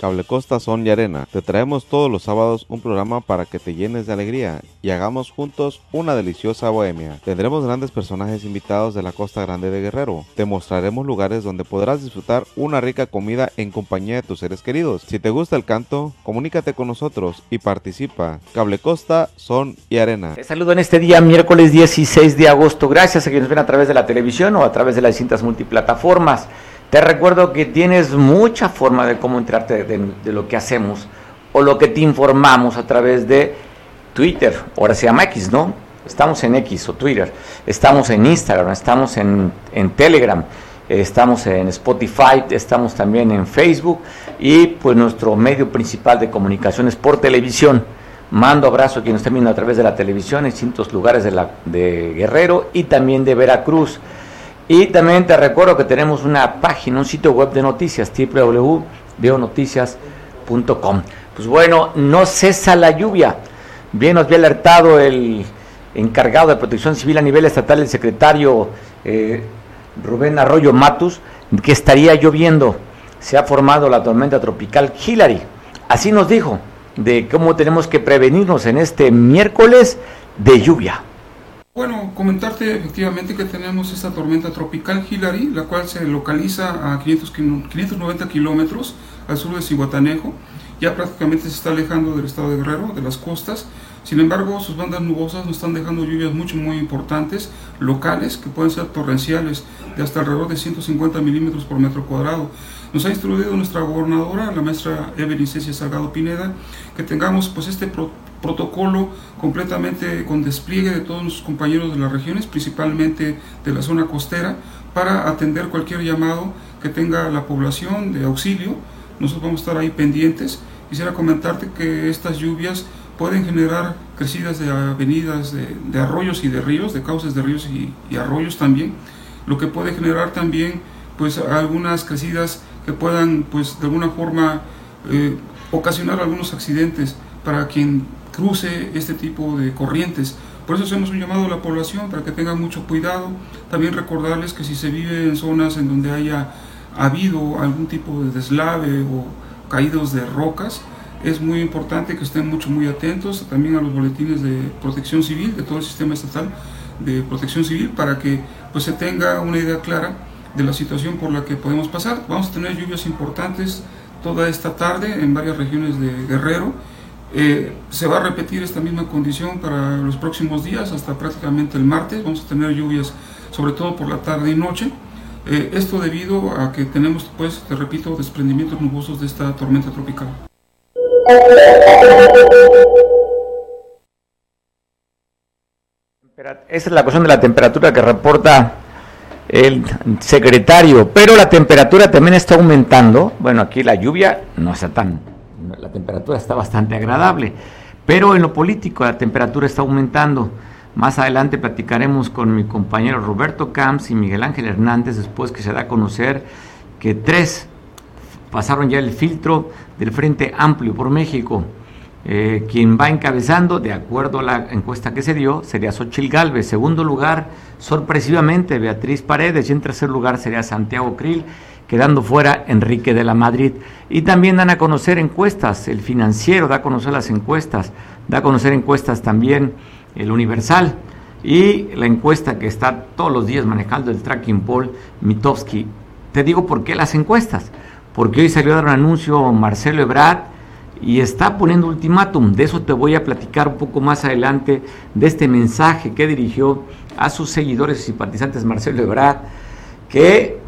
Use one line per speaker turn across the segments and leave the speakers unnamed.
Cable Costa Son y Arena. Te traemos todos los sábados un programa para que te llenes de alegría y hagamos juntos una deliciosa bohemia. Tendremos grandes personajes invitados de la Costa Grande de Guerrero. Te mostraremos lugares donde podrás disfrutar una rica comida en compañía de tus seres queridos. Si te gusta el canto, comunícate con nosotros y participa. Cable Costa Son y Arena.
Te saludo en este día, miércoles 16 de agosto. Gracias a quienes ven a través de la televisión o a través de las distintas multiplataformas. Te recuerdo que tienes mucha forma de cómo enterarte de, lo que hacemos o lo que te informamos a través de Twitter, ahora se llama X, ¿no? Estamos en X o Twitter, estamos en Instagram, estamos en, en Telegram, estamos en Spotify, estamos también en Facebook y pues nuestro medio principal de comunicación es por televisión. Mando abrazo a quienes están viendo a través de la televisión en distintos lugares de, la, de Guerrero y también de Veracruz. Y también te recuerdo que tenemos una página, un sitio web de noticias, www.veonoticias.com. Pues bueno, no cesa la lluvia. Bien nos había alertado el encargado de protección civil a nivel estatal, el secretario eh, Rubén Arroyo Matus, que estaría lloviendo. Se ha formado la tormenta tropical Hillary. Así nos dijo de cómo tenemos que prevenirnos en este miércoles de lluvia.
Bueno, comentarte efectivamente que tenemos esta tormenta tropical Hillary, la cual se localiza a 590 kilómetros al sur de Cihuatanejo. Ya prácticamente se está alejando del estado de Guerrero, de las costas. Sin embargo, sus bandas nubosas nos están dejando lluvias mucho, muy importantes, locales, que pueden ser torrenciales, de hasta alrededor de 150 milímetros por metro cuadrado. Nos ha instruido nuestra gobernadora, la maestra Evelyn Cecia Salgado Pineda, que tengamos pues este protocolo completamente con despliegue de todos nuestros compañeros de las regiones, principalmente de la zona costera, para atender cualquier llamado que tenga la población de auxilio. Nosotros vamos a estar ahí pendientes. Quisiera comentarte que estas lluvias pueden generar crecidas de avenidas, de, arroyos y de ríos, de cauces de ríos y, arroyos también, lo que puede generar también pues algunas crecidas que puedan pues de alguna forma eh, ocasionar algunos accidentes para quien cruce este tipo de corrientes. Por eso hacemos un llamado a la población para que tengan mucho cuidado. También recordarles que si se vive en zonas en donde haya habido algún tipo de deslave o caídos de rocas, es muy importante que estén mucho muy atentos también a los boletines de protección civil, de todo el sistema estatal de protección civil, para que pues, se tenga una idea clara de la situación por la que podemos pasar. Vamos a tener lluvias importantes toda esta tarde en varias regiones de Guerrero eh, se va a repetir esta misma condición para los próximos días, hasta prácticamente el martes. Vamos a tener lluvias, sobre todo por la tarde y noche. Eh, esto debido a que tenemos, pues, te repito, desprendimientos nubosos de esta tormenta tropical.
Esa es la cuestión de la temperatura que reporta el secretario, pero la temperatura también está aumentando. Bueno, aquí la lluvia no está tan la temperatura está bastante agradable, pero en lo político la temperatura está aumentando. Más adelante platicaremos con mi compañero Roberto Camps y Miguel Ángel Hernández después que se da a conocer que tres pasaron ya el filtro del Frente Amplio por México. Eh, quien va encabezando, de acuerdo a la encuesta que se dio, sería Xochil Galvez. Segundo lugar, sorpresivamente, Beatriz Paredes. Y en tercer lugar sería Santiago Krill quedando fuera Enrique de la Madrid. Y también dan a conocer encuestas, el financiero da a conocer las encuestas, da a conocer encuestas también el Universal y la encuesta que está todos los días manejando el tracking poll Mitowski. Te digo por qué las encuestas, porque hoy salió a dar un anuncio Marcelo Ebrard y está poniendo ultimátum. De eso te voy a platicar un poco más adelante, de este mensaje que dirigió a sus seguidores y simpatizantes Marcelo Ebrard, que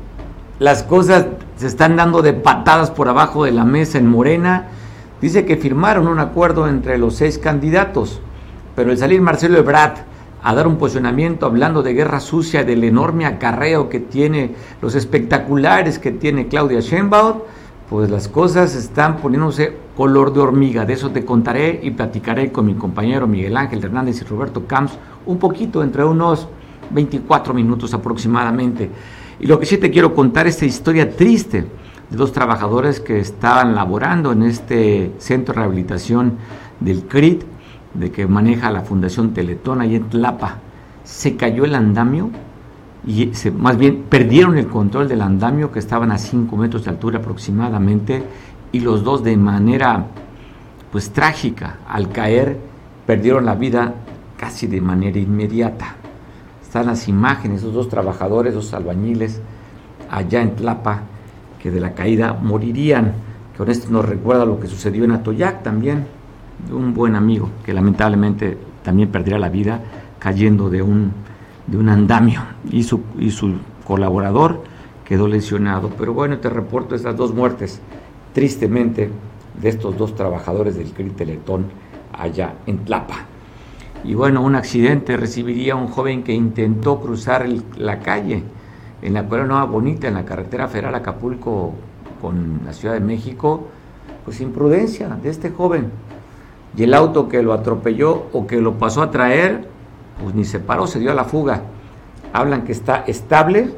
las cosas se están dando de patadas por abajo de la mesa en Morena. Dice que firmaron un acuerdo entre los seis candidatos, pero el salir Marcelo Ebrard a dar un posicionamiento hablando de guerra sucia, del enorme acarreo que tiene, los espectaculares que tiene Claudia Sheinbaum, pues las cosas están poniéndose color de hormiga. De eso te contaré y platicaré con mi compañero Miguel Ángel Hernández y Roberto Camps un poquito, entre unos 24 minutos aproximadamente. Y lo que sí te quiero contar es esta historia triste de dos trabajadores que estaban laborando en este centro de rehabilitación del CRIT, de que maneja la Fundación Teletón ahí en Tlapa. Se cayó el andamio y más bien perdieron el control del andamio que estaban a 5 metros de altura aproximadamente y los dos de manera pues trágica al caer perdieron la vida casi de manera inmediata. Están las imágenes, esos dos trabajadores, dos albañiles allá en Tlapa que de la caída morirían. Que con esto nos recuerda lo que sucedió en Atoyac también, de un buen amigo que lamentablemente también perdiera la vida cayendo de un, de un andamio y su, y su colaborador quedó lesionado. Pero bueno, te reporto estas dos muertes, tristemente, de estos dos trabajadores del Criteletón allá en Tlapa. Y bueno, un accidente recibiría un joven que intentó cruzar la calle en la cual Nueva Bonita, en la carretera federal Acapulco con la Ciudad de México, pues imprudencia de este joven. Y el auto que lo atropelló o que lo pasó a traer, pues ni se paró, se dio a la fuga. Hablan que está estable,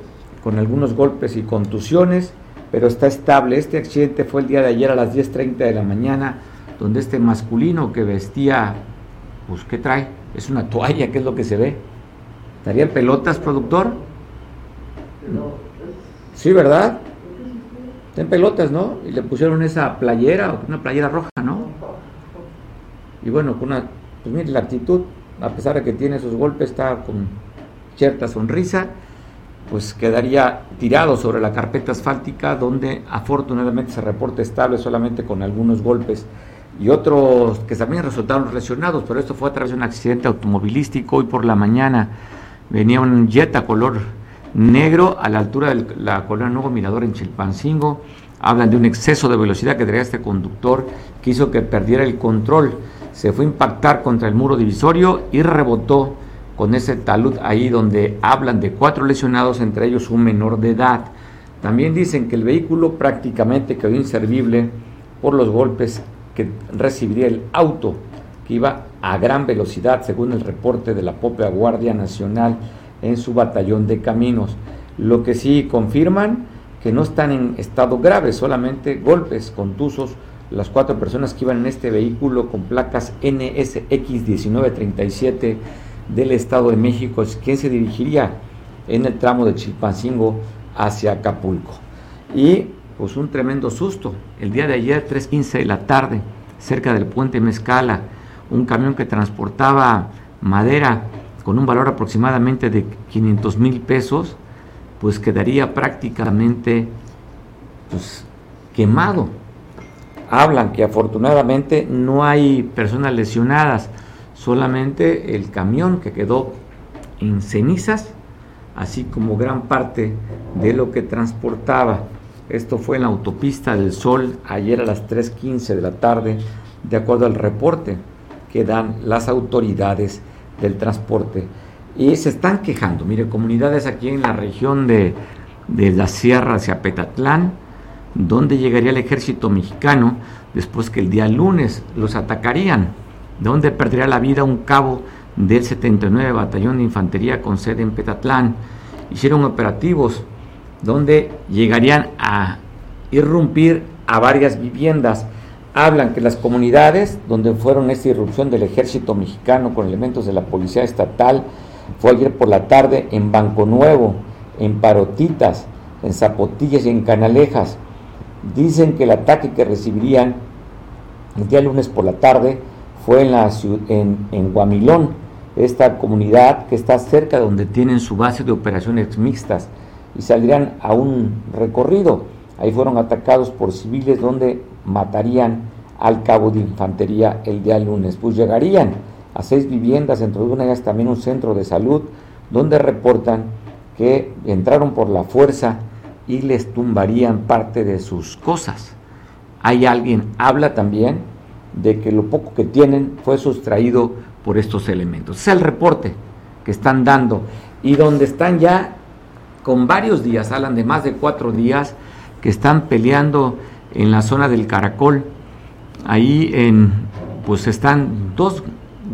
con algunos golpes y contusiones, pero está estable. Este accidente fue el día de ayer a las 10.30 de la mañana, donde este masculino que vestía, pues ¿qué trae? Es una toalla, ¿qué es lo que se ve? ¿Estaría pelotas, productor? Sí, ¿verdad? Está en pelotas, ¿no? Y le pusieron esa playera, una playera roja, ¿no? Y bueno, con una, pues mire, la actitud, a pesar de que tiene esos golpes, está con cierta sonrisa, pues quedaría tirado sobre la carpeta asfáltica, donde afortunadamente se reporta estable solamente con algunos golpes y otros que también resultaron lesionados, pero esto fue a través de un accidente automovilístico. Hoy por la mañana venía un Jetta color negro a la altura de la colonia Nuevo Mirador en Chilpancingo. Hablan de un exceso de velocidad que traía este conductor que hizo que perdiera el control. Se fue a impactar contra el muro divisorio y rebotó con ese talud ahí donde hablan de cuatro lesionados, entre ellos un menor de edad. También dicen que el vehículo prácticamente quedó inservible por los golpes que recibiría el auto que iba a gran velocidad, según el reporte de la propia Guardia Nacional en su batallón de caminos. Lo que sí confirman que no están en estado grave, solamente golpes contusos las cuatro personas que iban en este vehículo con placas NSX 1937 del Estado de México, es quien se dirigiría en el tramo de Chilpancingo hacia Acapulco. Y pues un tremendo susto. El día de ayer, 3.15 de la tarde, cerca del puente Mezcala, un camión que transportaba madera con un valor aproximadamente de 500 mil pesos, pues quedaría prácticamente pues, quemado. Hablan que afortunadamente no hay personas lesionadas, solamente el camión que quedó en cenizas, así como gran parte de lo que transportaba. Esto fue en la autopista del Sol ayer a las 3.15 de la tarde, de acuerdo al reporte que dan las autoridades del transporte. Y se están quejando, mire, comunidades aquí en la región de, de la Sierra hacia Petatlán, donde llegaría el ejército mexicano después que el día lunes los atacarían, donde perdería la vida un cabo del 79 Batallón de Infantería con sede en Petatlán. Hicieron operativos donde llegarían a irrumpir a varias viviendas. Hablan que las comunidades donde fueron esta irrupción del ejército mexicano con elementos de la policía estatal fue ayer por la tarde en Banco Nuevo, en Parotitas, en Zapotillas y en Canalejas. Dicen que el ataque que recibirían el día lunes por la tarde fue en, la, en, en Guamilón, esta comunidad que está cerca de donde tienen su base de operaciones mixtas y saldrían a un recorrido. Ahí fueron atacados por civiles donde matarían al cabo de infantería el día lunes. Pues llegarían a seis viviendas, dentro de una ellas también un centro de salud, donde reportan que entraron por la fuerza y les tumbarían parte de sus cosas. Hay alguien, habla también de que lo poco que tienen fue sustraído por estos elementos. Es el reporte que están dando y donde están ya con varios días, hablan de más de cuatro días, que están peleando en la zona del Caracol. Ahí en, pues están dos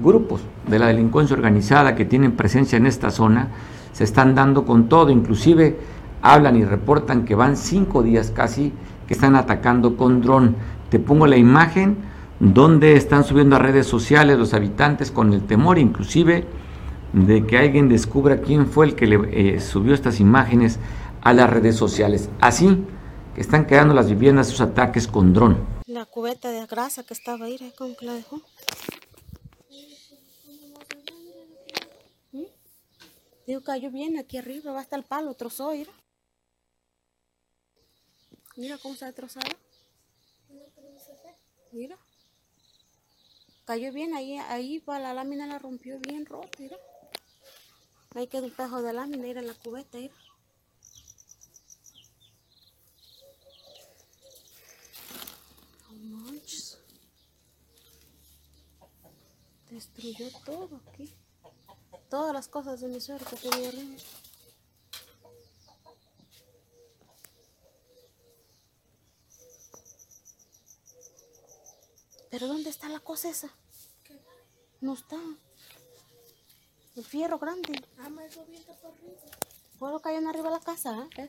grupos de la delincuencia organizada que tienen presencia en esta zona, se están dando con todo, inclusive hablan y reportan que van cinco días casi que están atacando con dron. Te pongo la imagen donde están subiendo a redes sociales los habitantes con el temor inclusive de que alguien descubra quién fue el que le eh, subió estas imágenes a las redes sociales. Así están quedando las viviendas sus ataques con dron.
La cubeta de grasa que estaba ahí, ¿cómo que la dejó? ¿Mm? Digo, cayó bien aquí arriba, va hasta el palo, trozó, mira. Mira cómo está trozado. Mira. Cayó bien, ahí, ahí va la lámina la rompió bien rota, mira. Ahí quedó un pedazo de lámina, mira en la cubeta, mira. No manches. Destruyó todo aquí. Todas las cosas de mi suerte que tenía arriba. ¿Pero dónde está la cosa esa? No está. Fierro grande. Ah, viento por arriba. Puedo caer arriba de la casa, ¿eh?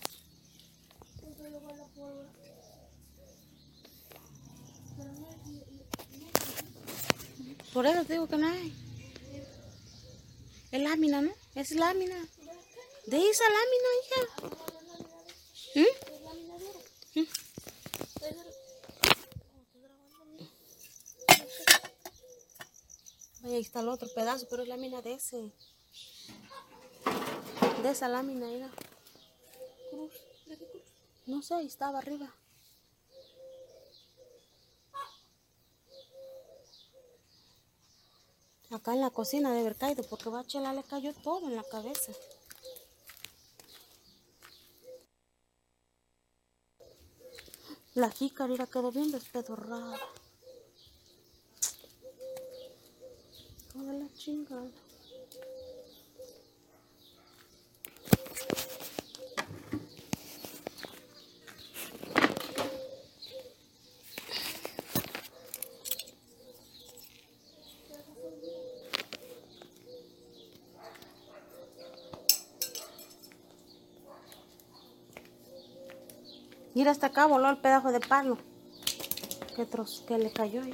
Por eso te digo que no hay. Es lámina, ¿no? Es lámina. De esa lámina, hija. ¿Mm? ¿Mm? Ahí está el otro pedazo, pero es lámina de ese. De esa lámina, mira. Cruz. No sé, estaba arriba. Acá en la cocina debe haber caído porque Bachela le cayó todo en la cabeza. La jícara quedó bien despedorrada. Toda la chingada. Mira, hasta acá voló el pedazo de palo que, que le cayó ahí.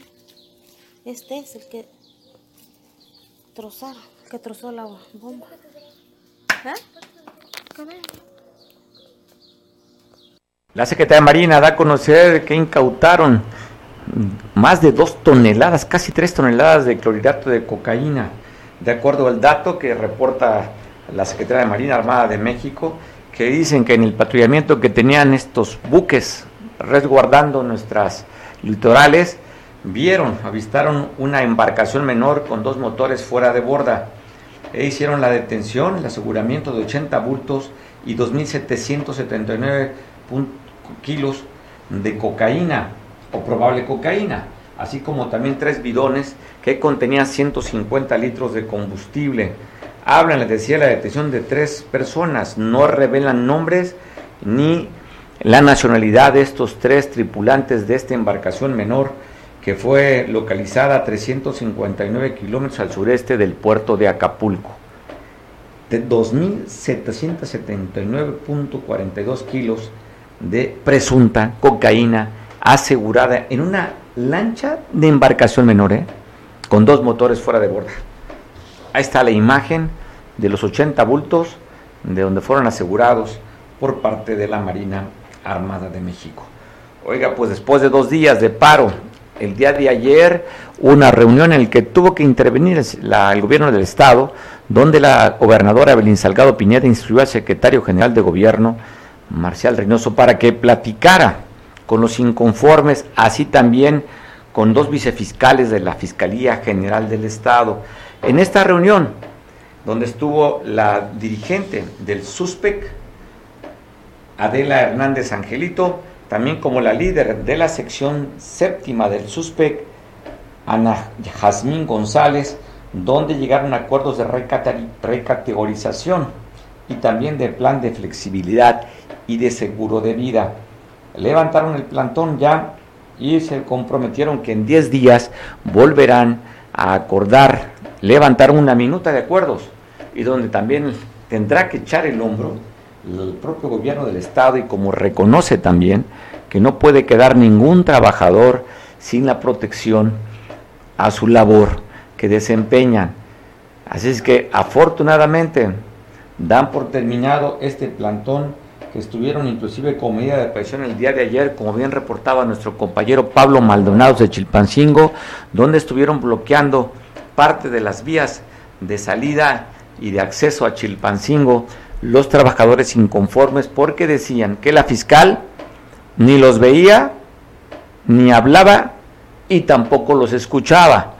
Este es el que trozaron, que trozó la bomba. ¿Eh?
La Secretaría de Marina da a conocer que incautaron más de dos toneladas, casi tres toneladas de clorhidrato de cocaína. De acuerdo al dato que reporta la Secretaría de Marina Armada de México, que dicen que en el patrullamiento que tenían estos buques resguardando nuestras litorales, vieron, avistaron una embarcación menor con dos motores fuera de borda. E hicieron la detención, el aseguramiento de 80 bultos y 2.779 kilos de cocaína o probable cocaína, así como también tres bidones que contenían 150 litros de combustible. Hablan, les decía, la detención de tres personas, no revelan nombres ni la nacionalidad de estos tres tripulantes de esta embarcación menor que fue localizada a 359 kilómetros al sureste del puerto de Acapulco. De 2.779.42 kilos de presunta cocaína asegurada en una lancha de embarcación menor, ¿eh? con dos motores fuera de borda. Ahí está la imagen de los 80 bultos de donde fueron asegurados por parte de la Marina Armada de México. Oiga, pues después de dos días de paro, el día de ayer, una reunión en la que tuvo que intervenir el gobierno del Estado, donde la gobernadora Evelyn Salgado Pineda instruyó al secretario general de gobierno, Marcial Reynoso, para que platicara con los inconformes, así también con dos vicefiscales de la Fiscalía General del Estado. En esta reunión, donde estuvo la dirigente del SUSPEC, Adela Hernández Angelito, también como la líder de la sección séptima del SUSPEC, Ana Jazmín González, donde llegaron acuerdos de recategorización y también de plan de flexibilidad y de seguro de vida. Levantaron el plantón ya y se comprometieron que en 10 días volverán a acordar, levantar una minuta de acuerdos y donde también tendrá que echar el hombro el propio gobierno del Estado y como reconoce también que no puede quedar ningún trabajador sin la protección a su labor que desempeñan. Así es que afortunadamente dan por terminado este plantón que estuvieron inclusive con medida de presión el día de ayer, como bien reportaba nuestro compañero Pablo Maldonado de Chilpancingo, donde estuvieron bloqueando parte de las vías de salida y de acceso a Chilpancingo los trabajadores inconformes porque decían que la fiscal ni los veía, ni hablaba y tampoco los escuchaba.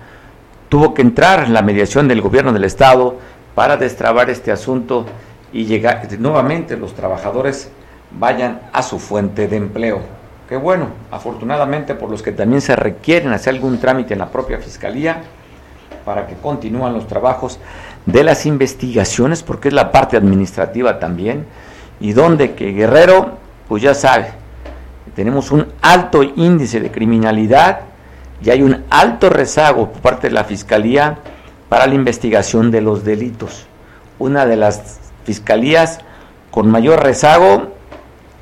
Tuvo que entrar la mediación del gobierno del Estado para destrabar este asunto y llegar nuevamente los trabajadores vayan a su fuente de empleo. Que bueno, afortunadamente por los que también se requieren hacer algún trámite en la propia fiscalía para que continúen los trabajos de las investigaciones, porque es la parte administrativa también, y donde que Guerrero, pues ya sabe, tenemos un alto índice de criminalidad y hay un alto rezago por parte de la Fiscalía para la investigación de los delitos. Una de las fiscalías con mayor rezago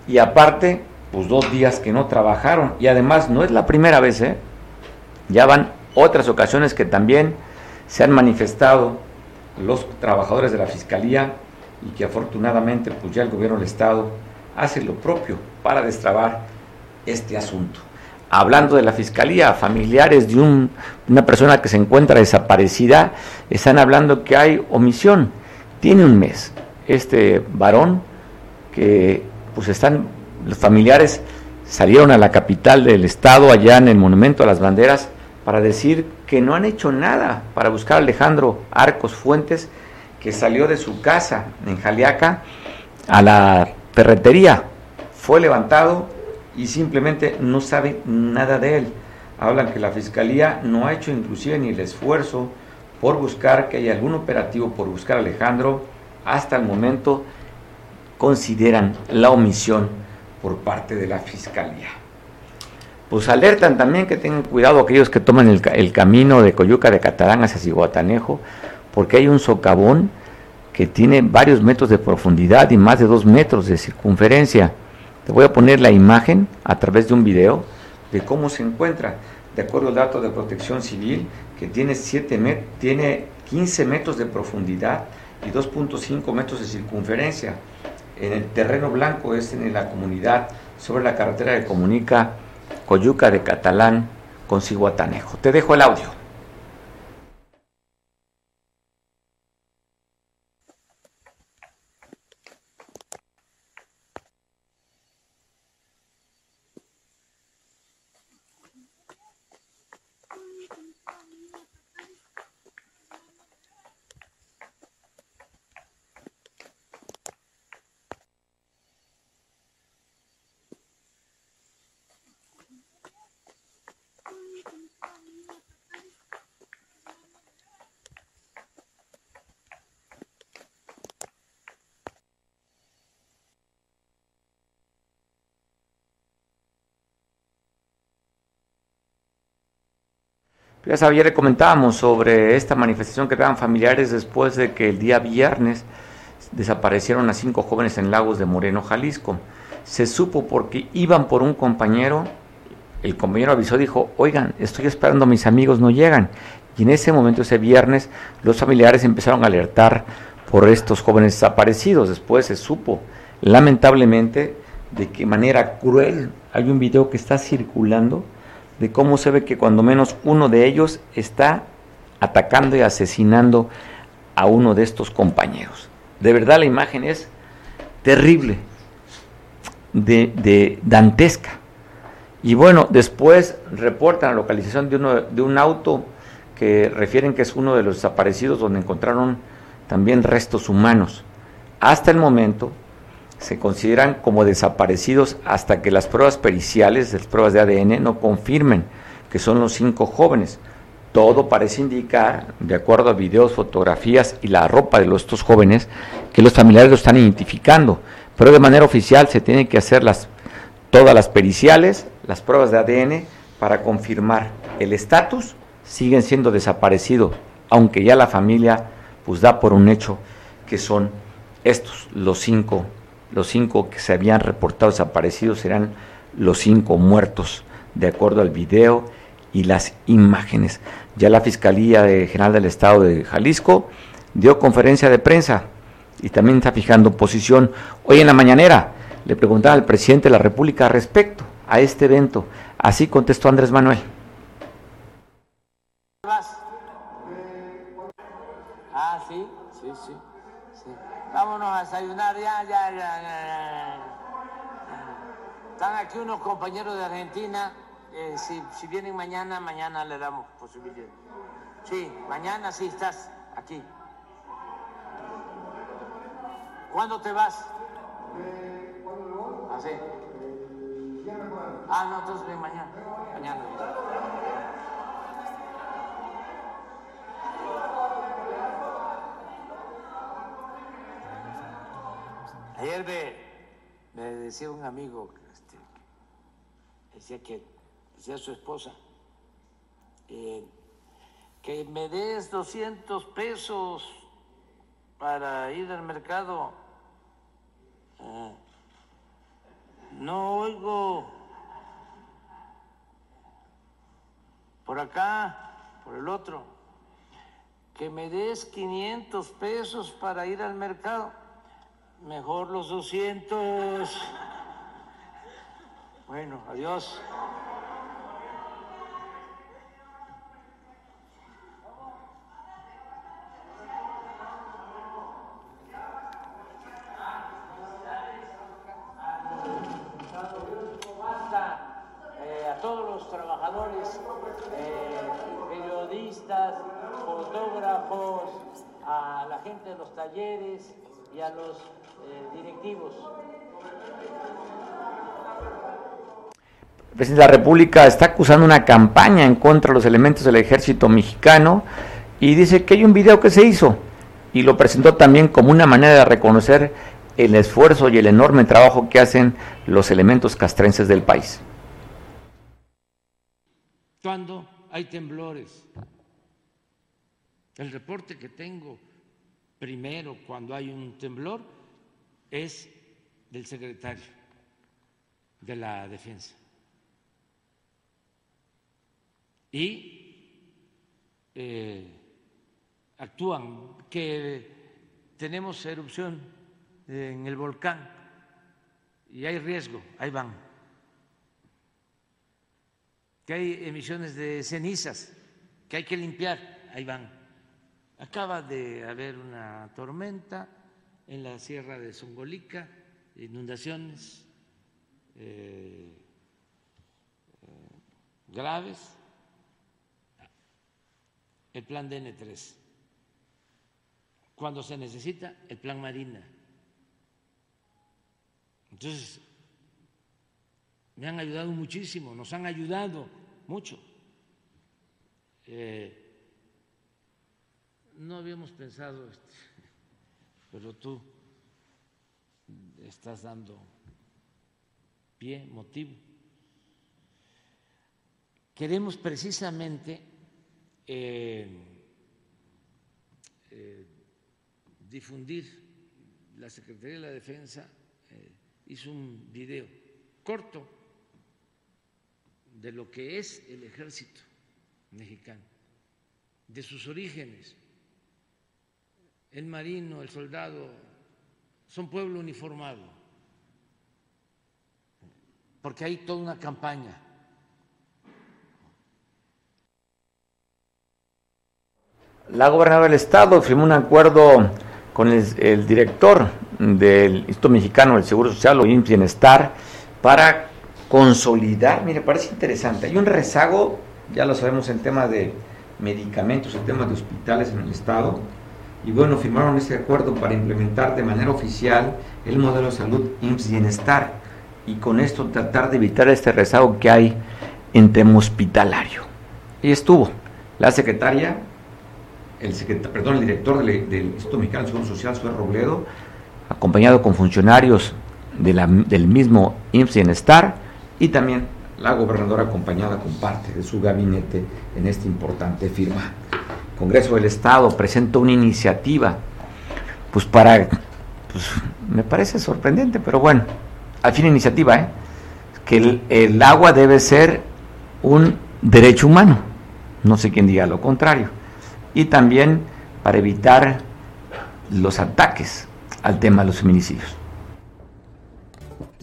y aparte, pues dos días que no trabajaron. Y además no es la primera vez, ¿eh? ya van otras ocasiones que también se han manifestado los trabajadores de la Fiscalía y que afortunadamente pues ya el gobierno del Estado hace lo propio para destrabar este asunto. Hablando de la fiscalía, familiares de un, una persona que se encuentra desaparecida están hablando que hay omisión. Tiene un mes este varón que pues están los familiares salieron a la capital del estado allá en el Monumento a las Banderas para decir que no han hecho nada para buscar a Alejandro Arcos Fuentes que salió de su casa en Jaliaca a la ferretería. Fue levantado y simplemente no sabe nada de él. Hablan que la fiscalía no ha hecho inclusive ni el esfuerzo por buscar que haya algún operativo por buscar a Alejandro. Hasta el momento consideran la omisión por parte de la fiscalía. Pues alertan también que tengan cuidado aquellos que toman el, camino de Coyuca de Catalán hacia Ciguatanejo, porque hay un socavón que tiene varios metros de profundidad y más de dos metros de circunferencia te voy a poner la imagen a través de un video de cómo se encuentra, de acuerdo al dato de protección civil, que tiene, 7 tiene 15 metros de profundidad y 2.5 metros de circunferencia. En el terreno blanco es en la comunidad sobre la carretera que comunica Coyuca de Catalán con Ciguatanejo. Te dejo el audio. Ya sabía, le comentábamos sobre esta manifestación que daban familiares después de que el día viernes desaparecieron a cinco jóvenes en Lagos de Moreno, Jalisco. Se supo porque iban por un compañero, el compañero avisó, dijo, oigan, estoy esperando mis amigos, no llegan. Y en ese momento, ese viernes, los familiares empezaron a alertar por estos jóvenes desaparecidos. Después se supo, lamentablemente, de qué manera cruel. Hay un video que está circulando de cómo se ve que cuando menos uno de ellos está atacando y asesinando a uno de estos compañeros. De verdad la imagen es terrible, de, dantesca. Y bueno, después reportan la localización de, uno, de un auto que refieren que es uno de los desaparecidos donde encontraron también restos humanos. Hasta el momento se consideran como desaparecidos hasta que las pruebas periciales, las pruebas de ADN, no confirmen que son los cinco jóvenes. Todo parece indicar, de acuerdo a videos, fotografías y la ropa de estos jóvenes, que los familiares lo están identificando. Pero de manera oficial se tienen que hacer las, todas las periciales, las pruebas de ADN, para confirmar el estatus. Siguen siendo desaparecidos, aunque ya la familia pues da por un hecho que son estos los cinco los cinco que se habían reportado desaparecidos serán los cinco muertos, de acuerdo al video y las imágenes. Ya la Fiscalía General del Estado de Jalisco dio conferencia de prensa y también está fijando posición. Hoy en la mañanera, le preguntaba al presidente de la República respecto a este evento. Así contestó Andrés Manuel.
Ah, sí, sí, sí, sí. Vámonos a desayunar ya, ya, ya, ya. Están aquí unos compañeros de Argentina. Eh, si, si vienen mañana, mañana le damos posibilidad. Sí, mañana sí estás aquí. ¿Cuándo te vas? ¿Ah, sí? Ah, no, entonces mañana. Mañana. Ayer me, decía un amigo, este, decía que, decía su esposa, eh, que me des 200 pesos para ir al mercado. Ah, no oigo por acá, por el otro, que me des 500 pesos para ir al mercado. Mejor los 200. Bueno, adiós. Eh, a todos los trabajadores, eh, periodistas, fotógrafos, a la gente de los talleres y a los
El presidente de la República está acusando una campaña en contra de los elementos del ejército mexicano y dice que hay un video que se hizo y lo presentó también como una manera de reconocer el esfuerzo y el enorme trabajo que hacen los elementos castrenses del país.
Cuando hay temblores, el reporte que tengo primero cuando hay un temblor es del secretario de la defensa. Y eh, actúan, que tenemos erupción en el volcán y hay riesgo, ahí van. Que hay emisiones de cenizas, que hay que limpiar, ahí van. Acaba de haber una tormenta en la sierra de Zongolica, inundaciones eh, eh, graves, el plan DN3. Cuando se necesita, el plan Marina. Entonces, me han ayudado muchísimo, nos han ayudado mucho. Eh, no habíamos pensado, pero tú estás dando pie, motivo. Queremos precisamente eh, eh, difundir, la Secretaría de la Defensa eh, hizo un video corto de lo que es el ejército mexicano, de sus orígenes el marino, el soldado, son pueblo uniformado, porque hay toda una campaña.
La gobernadora del estado firmó un acuerdo con el, director del Instituto Mexicano del Seguro Social o Bienestar para consolidar, mire, parece interesante, hay un rezago, ya lo sabemos en tema de medicamentos, en temas de hospitales en el estado, y bueno, firmaron ese acuerdo para implementar de manera oficial el modelo de salud IMSS Bienestar y con esto tratar de evitar este rezago que hay en tema hospitalario. Y estuvo la secretaria, el perdón, el director del, Instituto Mexicano de Seguro Social, Suárez Robledo, acompañado con funcionarios de del mismo IMSS Bienestar y también la gobernadora acompañada con parte de su gabinete en esta importante firma. Congreso del Estado presenta una iniciativa, pues para, pues me parece sorprendente, pero bueno, al fin iniciativa, ¿eh? que el, el agua debe ser un derecho humano, no sé quién diga lo contrario, y también para evitar los ataques al tema de los feminicidios.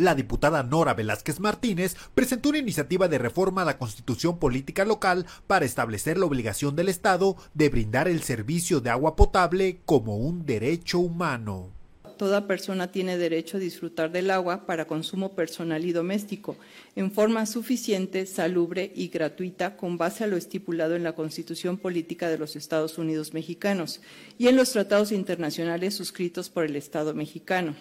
La diputada Nora Velázquez Martínez presentó una iniciativa de reforma a la constitución política local para establecer la obligación del Estado de brindar el servicio de agua potable como un derecho humano.
Toda persona tiene derecho a disfrutar del agua para consumo personal y doméstico, en forma suficiente, salubre y gratuita con base a lo estipulado en la Constitución Política de los Estados Unidos Mexicanos y en los tratados internacionales suscritos por el Estado mexicano.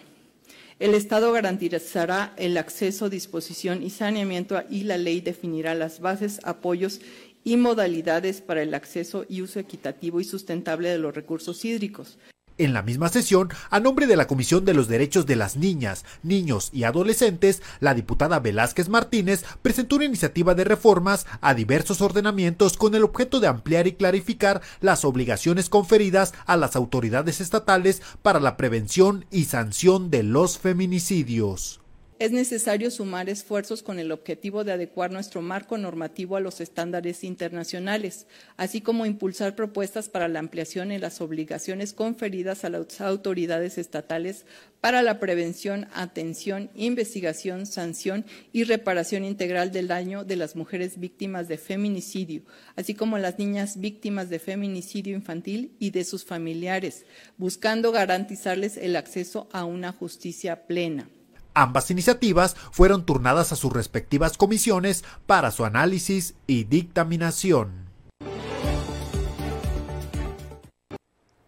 El Estado garantizará el acceso, disposición y saneamiento y la ley definirá las bases, apoyos y modalidades para el acceso y uso equitativo y sustentable de los recursos hídricos.
En la misma sesión, a nombre de la Comisión de los Derechos de las Niñas, Niños y Adolescentes, la diputada Velázquez Martínez presentó una iniciativa de reformas a diversos ordenamientos con el objeto de ampliar y clarificar las obligaciones conferidas a las autoridades estatales para la prevención y sanción de los feminicidios
es necesario sumar esfuerzos con el objetivo de adecuar nuestro marco normativo a los estándares internacionales, así como impulsar propuestas para la ampliación en las obligaciones conferidas a las autoridades estatales para la prevención, atención, investigación, sanción y reparación integral del daño de las mujeres víctimas de feminicidio, así como las niñas víctimas de feminicidio infantil y de sus familiares, buscando garantizarles el acceso a una justicia plena.
Ambas iniciativas fueron turnadas a sus respectivas comisiones para su análisis y dictaminación.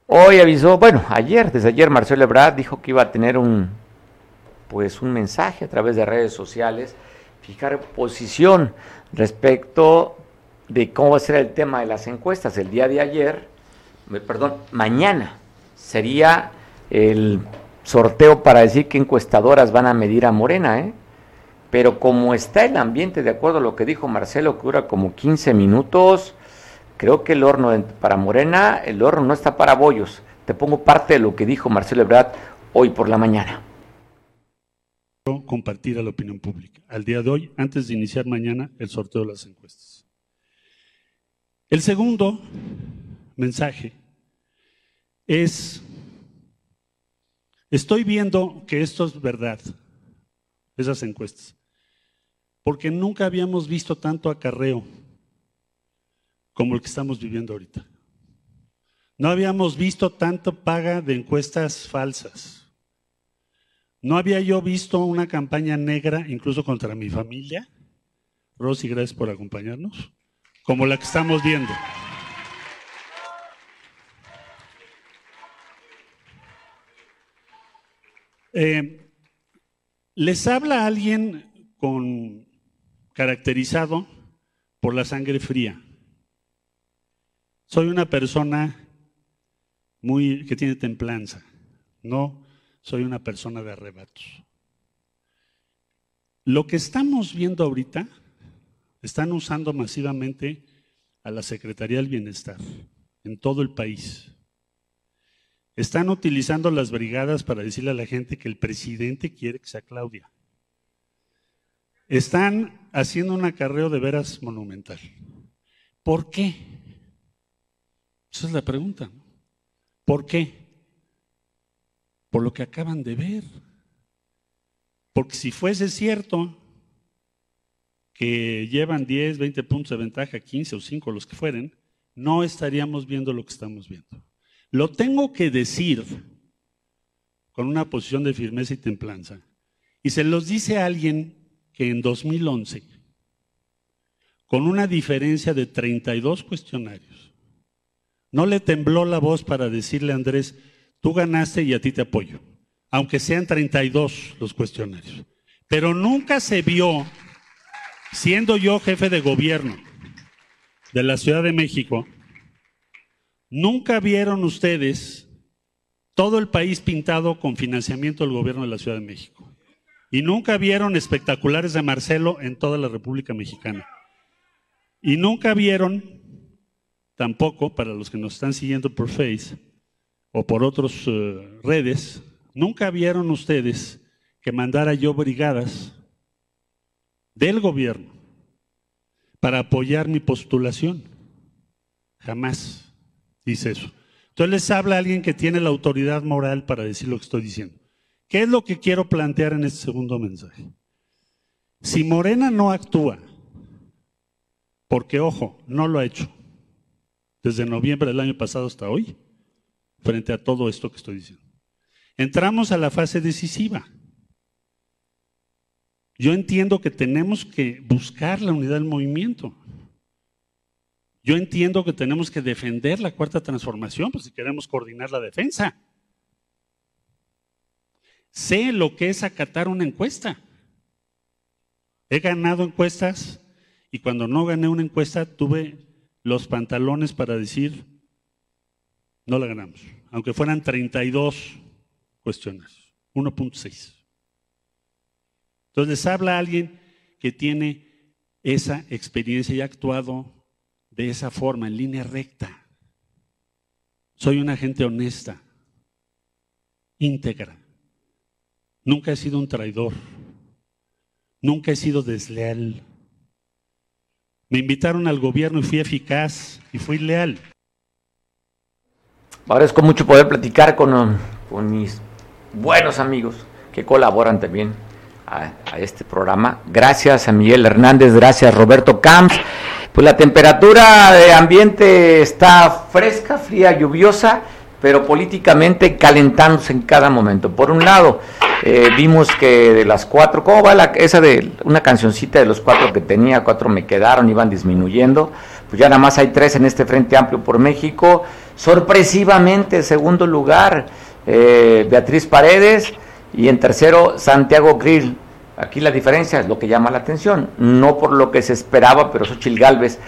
Hoy avisó, bueno, ayer, desde ayer Marcelo Ebrard dijo que iba a tener un pues un mensaje a través de redes sociales, fijar posición respecto de cómo va a ser el tema de las encuestas. El día de ayer, perdón, mañana sería el sorteo para decir que encuestadoras van a medir a Morena, ¿eh? Pero como está el ambiente, de acuerdo a lo que dijo Marcelo, que dura como 15 minutos, creo que el horno para Morena, el horno no está para bollos. Te pongo parte de lo que dijo Marcelo Ebrard hoy por la mañana.
Compartir a la opinión pública. Al día de hoy, antes de iniciar mañana el sorteo de las encuestas. El segundo mensaje es Estoy viendo que esto es verdad, esas encuestas, porque nunca habíamos visto tanto acarreo como el que estamos viviendo ahorita. No habíamos visto tanto paga de encuestas falsas. No había yo visto una campaña negra, incluso contra mi familia. Rosy, gracias por acompañarnos, como la que estamos viendo. Eh, les habla alguien con caracterizado por la sangre fría. Soy una persona muy que tiene templanza. No soy una persona de arrebatos. Lo que estamos viendo ahorita, están usando masivamente a la Secretaría del Bienestar en todo el país. Están utilizando las brigadas para decirle a la gente que el presidente quiere que sea Claudia. Están haciendo un acarreo de veras monumental. ¿Por qué? Esa es la pregunta. ¿Por qué? Por lo que acaban de ver. Porque si fuese cierto que llevan 10, 20 puntos de ventaja, 15 o 5, los que fueren, no estaríamos viendo lo que estamos viendo. Lo tengo que decir con una posición de firmeza y templanza. Y se los dice a alguien que en 2011, con una diferencia de 32 cuestionarios, no le tembló la voz para decirle a Andrés, tú ganaste y a ti te apoyo, aunque sean 32 los cuestionarios. Pero nunca se vio, siendo yo jefe de gobierno de la Ciudad de México, Nunca vieron ustedes todo el país pintado con financiamiento del gobierno de la Ciudad de México. Y nunca vieron espectaculares de Marcelo en toda la República Mexicana. Y nunca vieron, tampoco para los que nos están siguiendo por Face o por otras eh, redes, nunca vieron ustedes que mandara yo brigadas del gobierno para apoyar mi postulación. Jamás dice eso. Entonces les habla alguien que tiene la autoridad moral para decir lo que estoy diciendo. ¿Qué es lo que quiero plantear en este segundo mensaje? Si Morena no actúa, porque ojo, no lo ha hecho, desde noviembre del año pasado hasta hoy, frente a todo esto que estoy diciendo. Entramos a la fase decisiva. Yo entiendo que tenemos que buscar la unidad del movimiento. Yo entiendo que tenemos que defender la cuarta transformación, pues si queremos coordinar la defensa. Sé lo que es acatar una encuesta. He ganado encuestas y cuando no gané una encuesta tuve los pantalones para decir, no la ganamos, aunque fueran 32 cuestiones, 1.6. Entonces habla alguien que tiene esa experiencia y ha actuado de esa forma, en línea recta. Soy una gente honesta, íntegra. Nunca he sido un traidor. Nunca he sido desleal. Me invitaron al gobierno y fui eficaz y fui leal.
Agradezco mucho poder platicar con, con mis buenos amigos que colaboran también a, a, este programa. Gracias a Miguel Hernández, gracias Roberto Camps. Pues la temperatura de ambiente está fresca, fría, lluviosa pero políticamente calentándose en cada momento. Por un lado, eh, vimos que de las cuatro, ¿cómo va la, esa de una cancioncita de los cuatro que tenía? Cuatro me quedaron, iban disminuyendo. Pues ya nada más hay tres en este Frente Amplio por México. Sorpresivamente, segundo lugar, eh, Beatriz Paredes y en tercero, Santiago Grill. Aquí la diferencia es lo que llama la atención, no por lo que se esperaba, pero Xochil Gálvez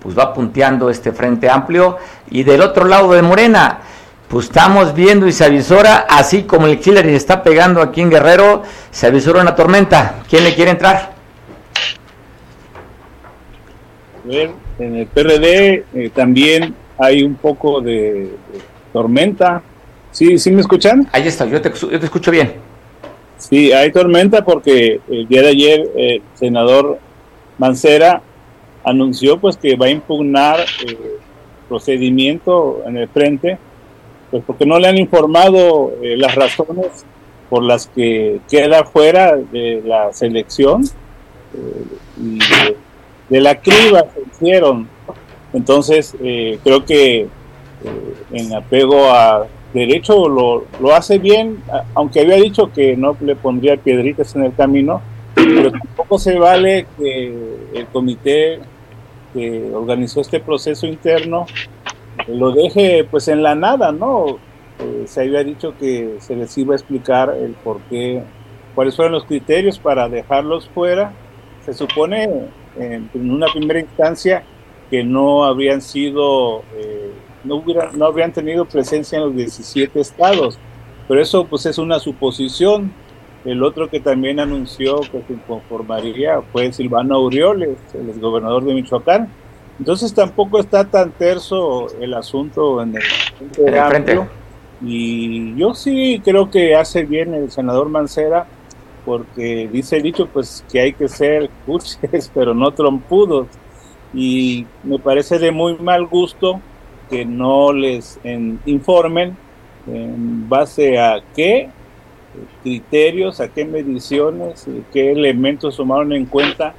pues va punteando este Frente Amplio. Y del otro lado de Morena, pues estamos viendo y se avisora, así como el killer está pegando aquí en Guerrero, se avisora una tormenta. ¿Quién le quiere entrar?
en el PRD eh, también hay un poco de, de, tormenta. ¿Sí, ¿Sí me escuchan?
Ahí está, yo te, yo te escucho bien.
Sí, hay tormenta porque el día de ayer el eh, senador Mancera anunció pues que va a impugnar eh, procedimiento en el frente pues porque no le han informado eh, las razones por las que queda fuera de la selección eh, y de, de, la criba se hicieron. Entonces, creo que en apego a derecho lo, lo, hace bien, aunque había dicho que no le pondría piedritas en el camino, pero tampoco se vale que el comité que organizó este proceso interno lo deje pues en la nada, ¿no? Eh, se había dicho que se les iba a explicar el por qué, cuáles fueron los criterios para dejarlos fuera. Se supone en, una primera instancia que no habrían sido, eh, no, hubiera, no habrían tenido presencia en los 17 estados, pero eso pues es una suposición. El otro que también anunció que se conformaría fue Silvano Aureoles, el exgobernador de Michoacán, entonces tampoco está tan terso el asunto en el,
en el frente.
Y yo sí creo que hace bien el senador Mancera, porque dice el dicho pues que hay que ser cuches, pero no trompudos. Y me parece de muy mal gusto que no les en, informen en base a qué criterios, a qué mediciones, qué elementos tomaron en cuenta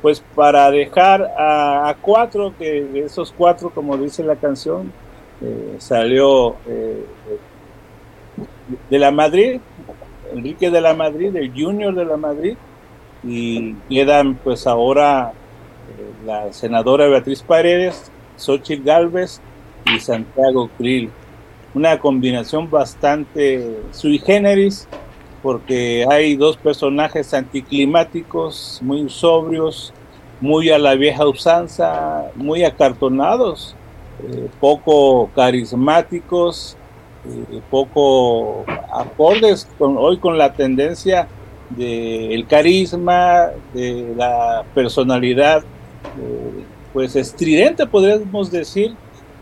pues para dejar a, cuatro, que de esos cuatro, como dice la canción, eh, salió eh, de la Madrid, Enrique de la Madrid, el Junior de la Madrid, y quedan pues ahora eh, la senadora Beatriz Paredes, Xochitl Galvez y Santiago Krill. Una combinación bastante sui generis, porque hay dos personajes anticlimáticos, muy sobrios, muy a la vieja usanza, muy acartonados, eh, poco carismáticos, eh, poco acordes hoy con la tendencia del de carisma, de la personalidad, eh, pues estridente podríamos decir,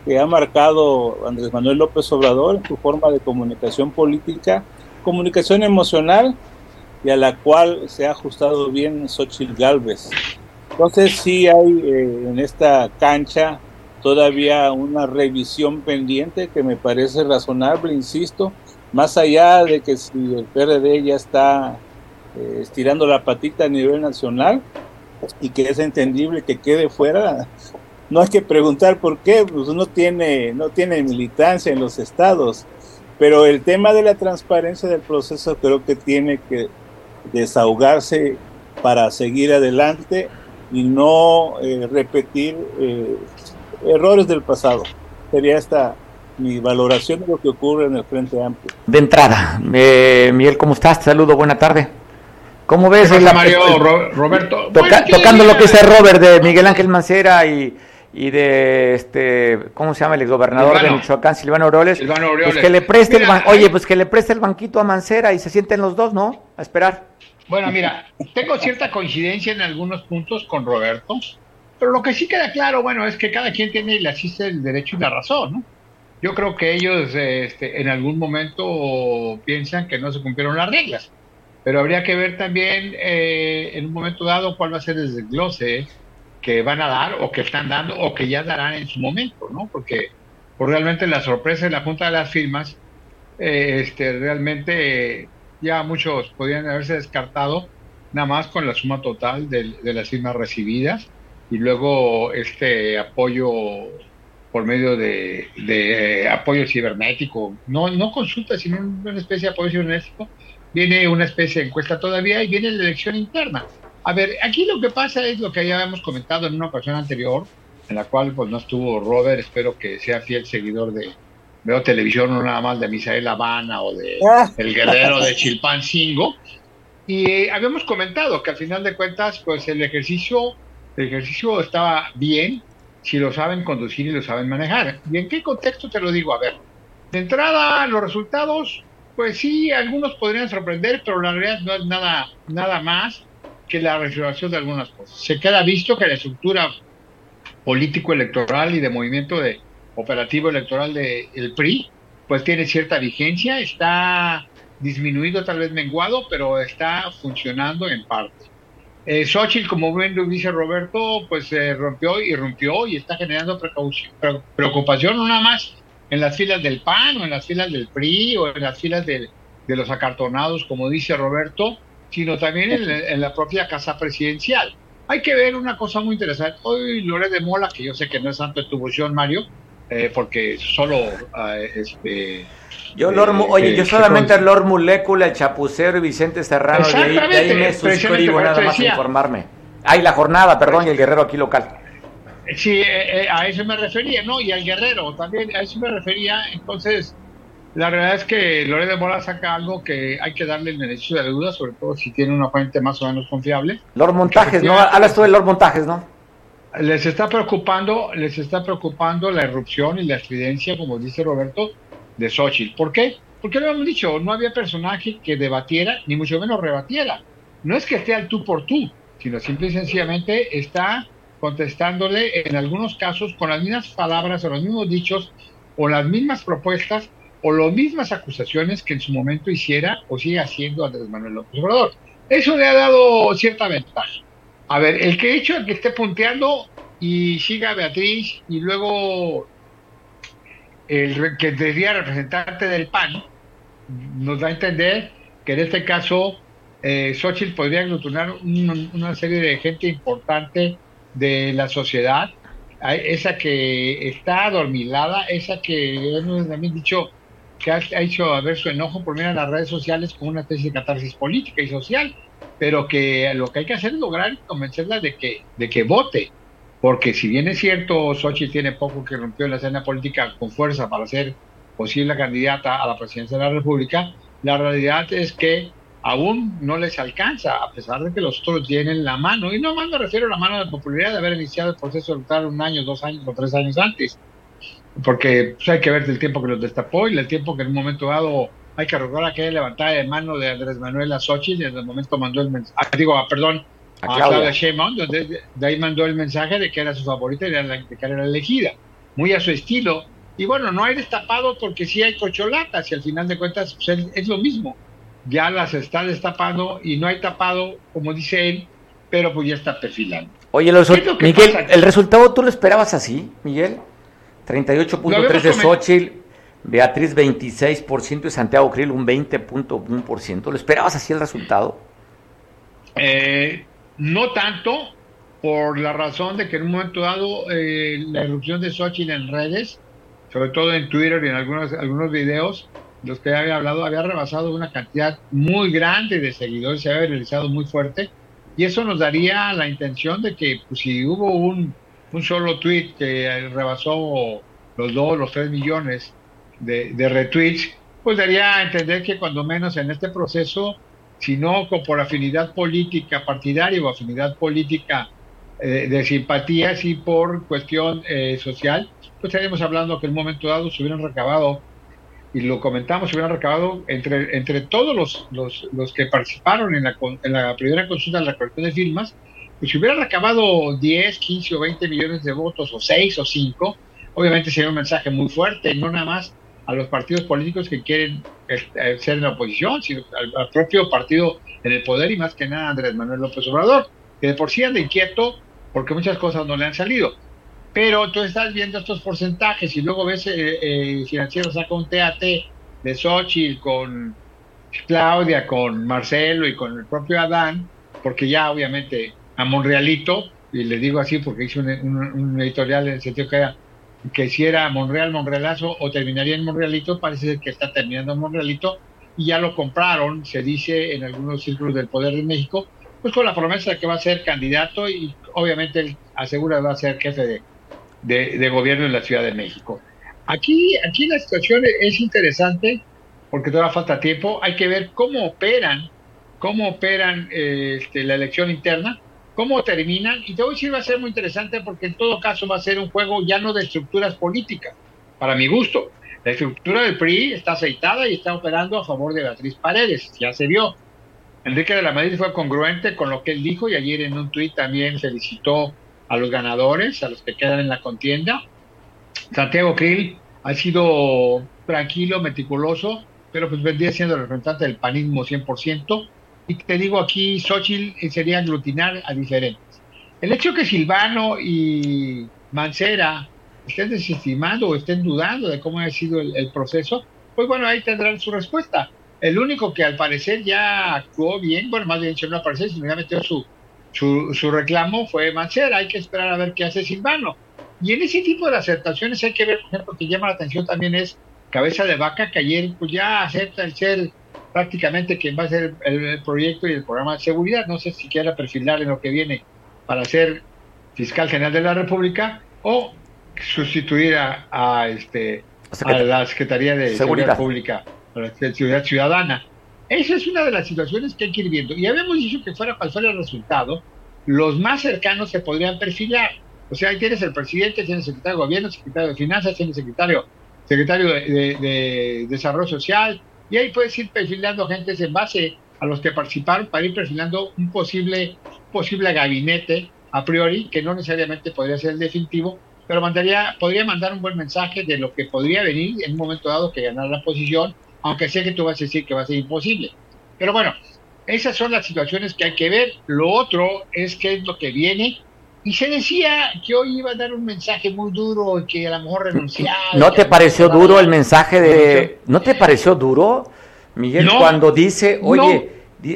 que ha marcado Andrés Manuel López Obrador en su forma de comunicación política comunicación emocional y a la cual se ha ajustado bien Xochitl Galvez. Entonces sí hay eh, en esta cancha todavía una revisión pendiente que me parece razonable, insisto, más allá de que si el PRD ya está eh, estirando la patita a nivel nacional y que es entendible que quede fuera, no hay que preguntar por qué, pues no tiene, no tiene militancia en los estados, pero el tema de la transparencia del proceso creo que tiene que desahogarse para seguir adelante y no eh, repetir eh, errores del pasado. Sería esta mi valoración de lo que ocurre en el Frente Amplio.
De entrada, eh, Miguel, ¿cómo estás? saludo, buena tarde. ¿Cómo ves?
Mario, Roberto.
tocando lo que dice Robert de Miguel Ángel Mancera y, y de este, ¿cómo se llama el gobernador de Michoacán, Silvano Aureoles? Silvano Aureoles. Pues que le preste el oye, pues que le preste el banquito a Mancera y se sienten los dos, ¿no? A esperar.
Bueno, mira, tengo cierta coincidencia en algunos puntos con Roberto, pero lo que sí queda claro, bueno, es que cada quien tiene y le asiste el derecho y la razón, ¿no? Yo creo que ellos este, en algún momento piensan que no se cumplieron las reglas, pero habría que ver también eh, en un momento dado cuál va a ser el desglose que van a dar o que están dando o que ya darán en su momento, ¿no? Porque por realmente la sorpresa de la Junta de las Firmas, eh, este, realmente ya muchos podrían haberse descartado nada más con la suma total de, las firmas recibidas y luego este apoyo por medio de, eh, apoyo cibernético, no, no consulta, sino una especie de apoyo cibernético, viene una especie de encuesta todavía y viene la elección interna. A ver, aquí lo que pasa es lo que ya habíamos comentado en una ocasión anterior, en la cual pues no estuvo Robert, espero que sea fiel seguidor de, veo televisión no nada más de Misael Habana o de ah. El Guerrero de Chilpancingo. Y eh, habíamos comentado que al final de cuentas, pues el ejercicio, el ejercicio estaba bien si lo saben conducir y lo saben manejar. ¿Y en qué contexto te lo digo? A ver, de entrada, los resultados, pues sí, algunos podrían sorprender, pero la realidad no es nada, nada más que la reservación de algunas cosas. Se queda visto que la estructura político-electoral y de movimiento de, operativo electoral del PRI, pues tiene cierta vigencia, está disminuido, tal vez menguado, pero está funcionando en parte. Eh, Xochitl, como bien dice Roberto, pues se rompió y rompió y está generando preocupación no nada más en las filas del PAN o en las filas del PRI o en las filas de, los acartonados, como dice Roberto, sino también en, en, la propia casa presidencial. Hay que ver una cosa muy interesante. Hoy Lore de Mola, que yo sé que no es santo de tu vocación, Mario, eh, porque solo eh, este
yo Lord, eh, oye, yo solamente el Lord Molécula, el Chapucero y Vicente Serrano, de ahí, de ahí, me suscribo nada más a informarme. Ay, la jornada, perdón, y el guerrero aquí local.
Sí, a eso me refería, ¿no? Y al guerrero también, a eso me refería. Entonces, la verdad es que Lore de Mola saca algo que hay que darle el beneficio de la duda, sobre todo si tiene una fuente más o menos confiable.
Lord Montajes, ¿no? Hablas tú de Lord Montajes, ¿no?
les está preocupando, les está preocupando la erupción y la estridencia, como dice Roberto, de Xochitl. ¿Por qué? Porque lo hemos dicho, no había personaje que debatiera, ni mucho menos rebatiera. No es que esté al tú por tú, sino simple y sencillamente está contestándole en algunos casos con las mismas palabras o los mismos dichos o las mismas propuestas o las mismas acusaciones que en su momento hiciera o sigue haciendo Andrés Manuel López Obrador. Eso le ha dado cierta ventaja. A ver, el que he hecho el que esté punteando y siga Beatriz y luego el que sería representante del PAN nos da a entender que en este caso eh, Xochitl podría aglutinar una serie de gente importante de la sociedad, esa que está adormilada, esa que también dicho que ha, hecho a ver su enojo por mirar las redes sociales como una especie de catarsis política y social pero que lo que hay que hacer es lograr convencerla de que, de que vote, porque si bien es cierto, Xochitl tiene poco que rompió la escena política con fuerza para ser posible candidata a la presidencia de la República, la realidad es que aún no les alcanza, a pesar de que los otros tienen la mano, y no más me refiero a la mano de popularidad de haber iniciado el proceso electoral un año, dos años o tres años antes, porque pues, hay que ver el tiempo que los destapó y el tiempo que en un momento dado hay que recordar aquella levantada de mano de Andrés Manuel Azochi, desde el momento mandó el mensaje, ah, digo, ah, perdón, a, Claudia Sheinbaum, donde de ahí mandó el mensaje de que era su favorita y de que era la elegida, muy a su estilo. Y bueno, no hay destapado porque sí hay cocholatas y al final de cuentas pues, es, lo mismo. Ya las está destapando y no hay tapado, como dice él, pero pues ya está perfilando.
Oye, Miguel, ¿el resultado tú lo esperabas así, Miguel? 38.3 de Xochitl, Beatriz 26% y Santiago Krill un 20.1%. ¿Lo esperabas así el resultado?
Eh, no tanto, por la razón de que en un momento dado eh, la erupción de Xochitl en redes, sobre todo en Twitter y en algunos, algunos videos, los que había hablado, había rebasado una cantidad muy grande de seguidores, se había realizado muy fuerte, y eso nos daría la intención de que pues, si hubo un, un solo tweet que rebasó los dos, los tres millones de, de retweets, pues daría a entender que cuando menos en este proceso, si no por afinidad política partidaria o afinidad política eh, de simpatías y por cuestión eh, social, pues estaríamos hablando que en un momento dado se hubieran recabado, y lo comentamos, se hubieran recabado entre, entre todos los, los, los que participaron en la, en la primera consulta de la recolección de firmas, pues si hubieran recabado 10, 15 o 20 millones de votos, o 6 o 5, obviamente sería un mensaje muy fuerte, no nada más a los partidos políticos que quieren eh, ser en la oposición, sino al, propio partido en el poder y más que nada Andrés Manuel López Obrador, que de por sí anda inquieto porque muchas cosas no le han salido. Pero tú estás viendo estos porcentajes y luego ves eh, eh Financiero saca un TAT de Xochitl con Claudia, con Marcelo y con el propio Adán, porque ya obviamente a Monrealito, y le digo así porque hice un, editorial en el sentido que era que si era Monreal, Monrealazo o terminaría en Monrealito, parece que está terminando en Monrealito y ya lo compraron, se dice en algunos círculos del poder de México, pues con la promesa de que va a ser candidato y obviamente él asegura que va a ser jefe de, de, gobierno en la Ciudad de México. Aquí, aquí la situación es interesante porque todavía falta tiempo. Hay que ver cómo operan, cómo operan este, la elección interna, cómo terminan. Y te voy a decir, va a ser muy interesante porque en todo caso va a ser un juego ya no de estructuras políticas, para mi gusto. La estructura del PRI está aceitada y está operando a favor de Beatriz Paredes, ya se vio. Enrique de la Madrid fue congruente con lo que él dijo y ayer en un tuit también felicitó a los ganadores, a los que quedan en la contienda. Santiago Krill ha sido tranquilo, meticuloso, pero pues vendría siendo representante del panismo 100%. Y te digo aquí, Xochitl sería aglutinar a diferentes. El hecho que Silvano y Mancera estén desestimando o estén dudando de cómo ha sido el, proceso, pues bueno, ahí tendrán su respuesta. El único que al parecer ya actuó bien, bueno, más bien no al parecer, sino ya metió su, su, reclamo fue Mancera. Hay que esperar a ver qué hace Silvano. Y en ese tipo de aceptaciones hay que ver, por ejemplo, que llama la atención también es Cabeza de Vaca, que ayer pues, ya acepta el ser prácticamente quien va a ser el, proyecto y el programa de seguridad. No sé si quiera perfilar en lo que viene para ser fiscal general de la República o sustituir a, este, a la Secretaría de Seguridad Pública para la ciudad ciudadana. Esa es una de las situaciones que hay que ir viendo. Y habíamos dicho que fuera cual fuera el resultado, los más cercanos se podrían perfilar. O sea, ahí tienes el presidente, tienes el secretario de gobierno, secretario de finanzas, tienes el secretario, secretario de, desarrollo social, y ahí puedes ir perfilando gente en base a los que participaron para ir perfilando un posible, posible gabinete a priori, que no necesariamente podría ser el definitivo, pero mandaría, podría mandar un buen mensaje de lo que podría venir en un momento dado que ganara la posición aunque sé que tú vas a decir que va a ser imposible. Pero bueno, esas son las situaciones que hay que ver. Lo otro es qué es lo que viene. Y se decía que hoy iba a dar un mensaje muy duro, que a lo mejor renunciaba.
¿No te pareció duro el mensaje de... ¿No te pareció duro, Miguel, cuando dice, oye,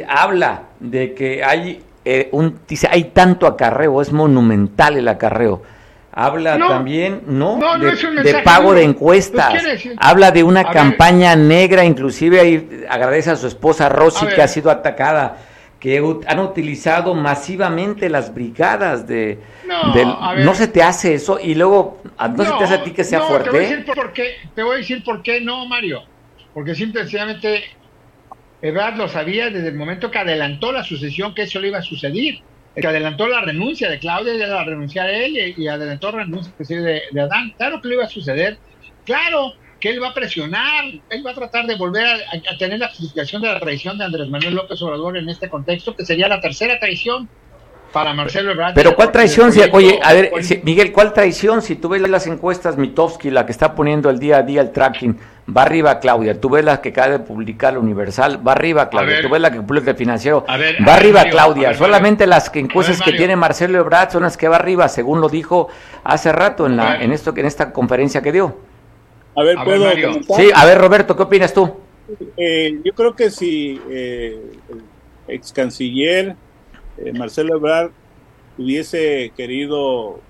habla de que hay eh, un... Dice, hay tanto acarreo, es monumental el acarreo habla también, ¿no? de, pago de encuestas, habla de una campaña negra, inclusive ahí agradece a su esposa Rosy que ha sido atacada, que han utilizado masivamente las brigadas de... No, se te hace eso y luego, ¿no, se te hace a ti que sea fuerte? Te voy, a decir
por qué, te voy a decir por qué no, Mario, porque simplemente Ebrard lo sabía desde el momento que adelantó la sucesión que eso le iba a suceder que adelantó la renuncia de Claudia, ya la renunciar a él y, adelantó la renuncia de, de Adán. Claro que le iba a suceder. Claro que él va a presionar, él va a tratar de volver a, tener la justificación de la traición de Andrés Manuel López Obrador en este contexto, que sería la tercera traición para Marcelo Ebrard.
Pero ¿cuál traición? Si, oye, a ver, Miguel, ¿cuál traición? Si tú ves las encuestas Mitofsky, la que está poniendo el día a día el tracking, va arriba Claudia. Tú ves la que acaba de publicar Universal, va arriba Claudia. Tú ves la que publica el financiero, va arriba Claudia. Solamente las que encuestas que tiene Marcelo Ebrard son las que va arriba, según lo dijo hace rato en, la, en, esto, en esta conferencia que dio.
A ver, ¿puedo
Sí, a ver, Roberto, ¿qué opinas tú?
Eh, yo creo que si eh, el ex canciller eh, Marcelo Ebrard hubiese querido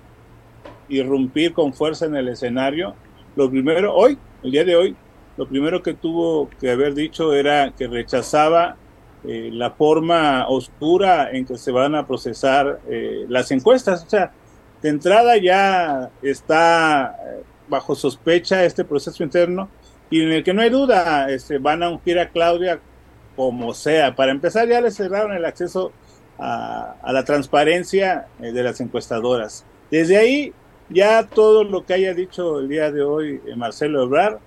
irrumpir con fuerza en el escenario, lo primero, hoy, el día de hoy, lo primero que tuvo que haber dicho era que rechazaba eh, la forma oscura en que se van a procesar eh, las encuestas. O sea, de entrada ya está eh, bajo sospecha este proceso interno y en el que no hay duda, este, van a ungir a Claudia como sea. Para empezar, ya le cerraron el acceso a, la transparencia de las encuestadoras. Desde ahí, ya todo lo que haya dicho el día de hoy Marcelo Ebrard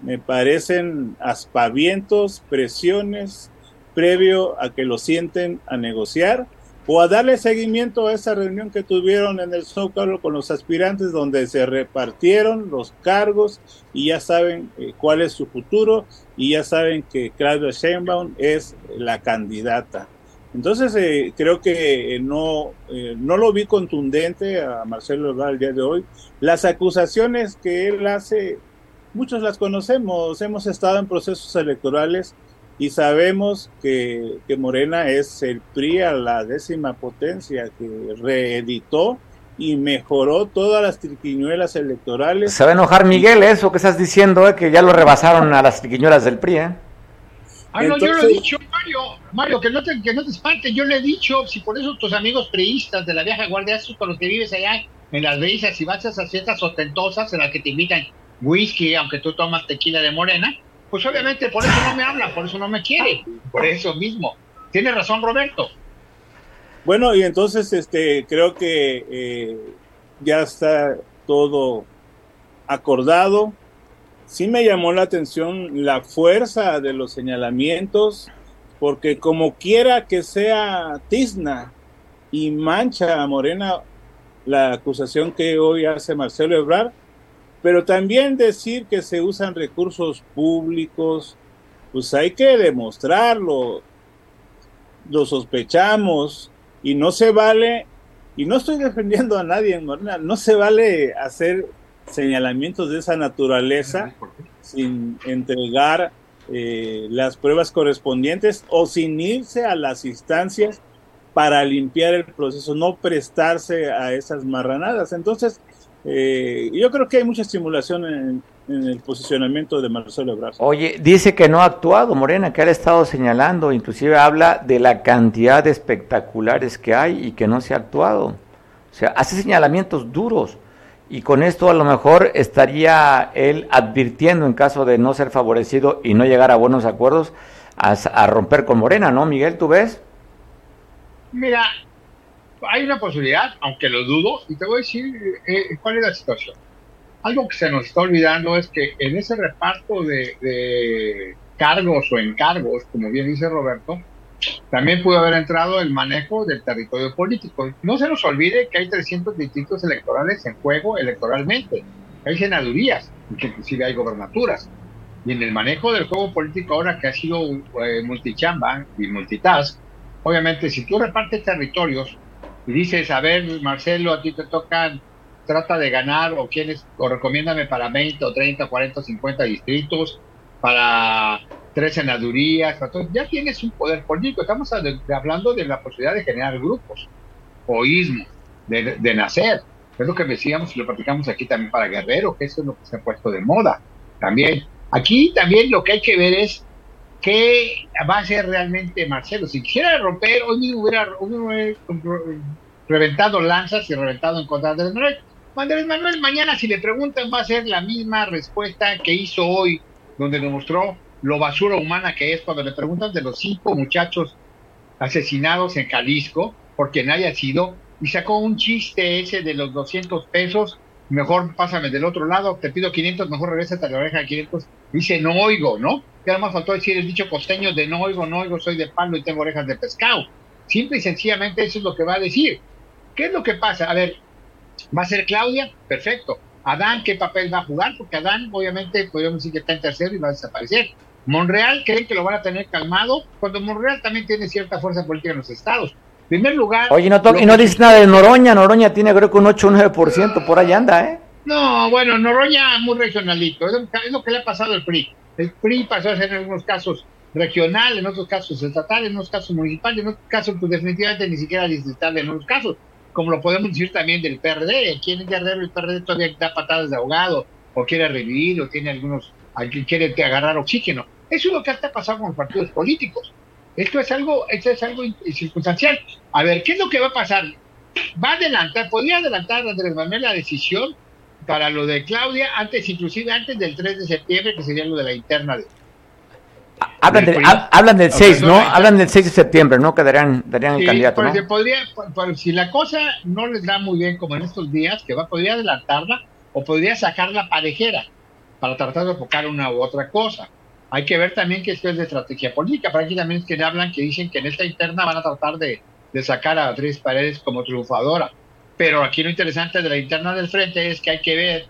me parecen aspavientos, presiones, previo a que lo sienten a negociar o a darle seguimiento a esa reunión que tuvieron en el Zócalo con los aspirantes donde se repartieron los cargos y ya saben eh, cuál es su futuro y ya saben que Claudia Sheinbaum es la candidata. Entonces eh, creo que eh, no, no lo vi contundente a Marcelo Ebrard el día de hoy. Las acusaciones que él hace, muchos las conocemos, hemos estado en procesos electorales y sabemos que, que, Morena es el PRI a la décima potencia que reeditó y mejoró todas las triquiñuelas electorales.
Se va a enojar Miguel eso que estás diciendo, eh, que ya lo rebasaron a las triquiñuelas del PRI. ¿eh?
Ah, no, yo lo he dicho, Mario, Mario, que no, te, que no te espantes, yo le he dicho, si por eso tus amigos priistas de la vieja guardia, esos con los que vives allá en las brisas y vas a esas fiestas ostentosas en las que te invitan whisky, aunque tú tomas tequila de morena, pues obviamente por eso no me habla, por eso no me quiere, por eso mismo. Tiene razón Roberto.
Bueno, y entonces este creo que eh, ya está todo acordado. Sí me llamó la atención la fuerza de los señalamientos, porque como quiera que sea tizna y mancha Morena la acusación que hoy hace Marcelo Ebrard, pero también decir que se usan recursos públicos, pues hay que demostrarlo. Lo sospechamos y no se vale, y no estoy defendiendo a nadie en Morena, no se vale hacer señalamientos de esa naturaleza sin entregar eh, las pruebas correspondientes o sin irse a las instancias para limpiar el proceso, no prestarse a esas marranadas. Entonces, eh, yo creo que hay mucha estimulación en, el posicionamiento de Marcelo Ebrard.
Oye, dice que no ha actuado Morena, que ha estado señalando, inclusive habla de la cantidad de espectaculares que hay y que no se ha actuado. O sea, hace señalamientos duros y con esto a lo mejor estaría él advirtiendo en caso de no ser favorecido y no llegar a buenos acuerdos a, a romper con Morena, ¿no, Miguel? ¿Tú ves?
Mira, hay una posibilidad, aunque lo dudo, y te voy a decir eh, cuál es la situación. Algo que se nos está olvidando es que en ese reparto de, cargos o encargos, como bien dice Roberto, también pudo haber entrado el manejo del territorio político. No se nos olvide que hay 300 distritos electorales en juego electoralmente. Hay senadurías, inclusive hay gobernaturas. Y en el manejo del juego político ahora que ha sido eh, multichamba y multitask, obviamente si tú repartes territorios y dices, a ver, Marcelo, a ti te tocan, trata de ganar, o quieres, o recomiéndame para 20, o 30, 40, 50 distritos, para tres senadurías, ya tienes un poder político. Estamos hablando de la posibilidad de generar grupos, o ismos, de, nacer. Es lo que decíamos y lo platicamos aquí también para Guerrero, que eso es lo que se ha puesto de moda también. Aquí también lo que hay que ver es qué va a ser realmente Marcelo. Si quisiera romper, hoy mismo hubiera, reventado lanzas y reventado en contra de Manuel. Andrés Manuel, mañana si le preguntan va a ser la misma respuesta que hizo hoy, donde demostró lo basura humana que es cuando le preguntan de los cinco muchachos asesinados en Jalisco, por quien haya sido, y sacó un chiste ese de los 200 pesos, mejor pásame del otro lado, te pido 500, mejor regresa a la oreja de 500, dice no oigo, ¿no? Que además faltó decir el dicho costeño de no oigo, no oigo, soy de palo y tengo orejas de pescado. Simple y sencillamente eso es lo que va a decir. ¿Qué es lo que pasa? A ver, ¿va a ser Claudia? Perfecto. Adán, ¿qué papel va a jugar? Porque Adán, obviamente, podríamos decir que está en tercero y va a desaparecer. Monreal, ¿creen que lo van a tener calmado? Cuando Monreal también tiene cierta fuerza política en los estados. En primer lugar.
Oye, no, y no dice nada de Noroña. Noroña tiene, creo que un 8 o 9%, por ahí anda, ¿eh?
No, bueno, Noroña muy regionalito, es lo que le ha pasado al PRI. El PRI pasó a ser en algunos casos regional, en otros casos estatal, en otros casos municipal, en otros casos pues definitivamente ni siquiera distrital en otros casos, como lo podemos decir también del PRD, quien es guerrero el PRD todavía da patadas de ahogado, o quiere revivir, o tiene algunos, alguien quiere agarrar oxígeno. Eso es lo que está pasando con los partidos políticos. Esto es algo, esto es algo circunstancial. A ver, ¿qué es lo que va a pasar? Va a adelantar, podría adelantar Andrés Manuel la decisión para lo de Claudia, antes, inclusive antes del 3 de septiembre, que sería lo de la interna de,
Hablan, del 6, ¿no? Hablan del 6 de septiembre, ¿no? Que darían, el candidato, ¿no?
Podría, si la cosa no les da muy bien como en estos días, que va, podría adelantarla o podría sacar la parejera para tratar de enfocar una u otra cosa. Hay que ver también que esto es de estrategia política. Para aquí también es que hablan, que dicen que en esta interna van a tratar de, de sacar a Beatriz Paredes como triunfadora. Pero aquí lo interesante de la interna del frente es que hay que ver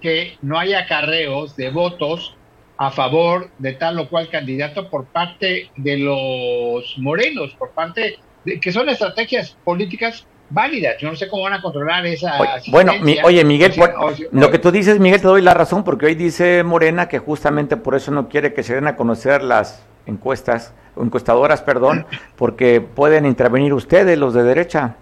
que no haya acarreos de votos a favor de tal o cual candidato por parte de los morenos, por parte de que son estrategias políticas válidas. Yo no sé cómo van a controlar esa.
bueno, oye, Miguel, lo que tú dices, Miguel, te doy la razón, porque hoy dice Morena que justamente por eso no quiere que se den a conocer las encuestas, encuestadoras, perdón, porque pueden intervenir ustedes, los de derecha.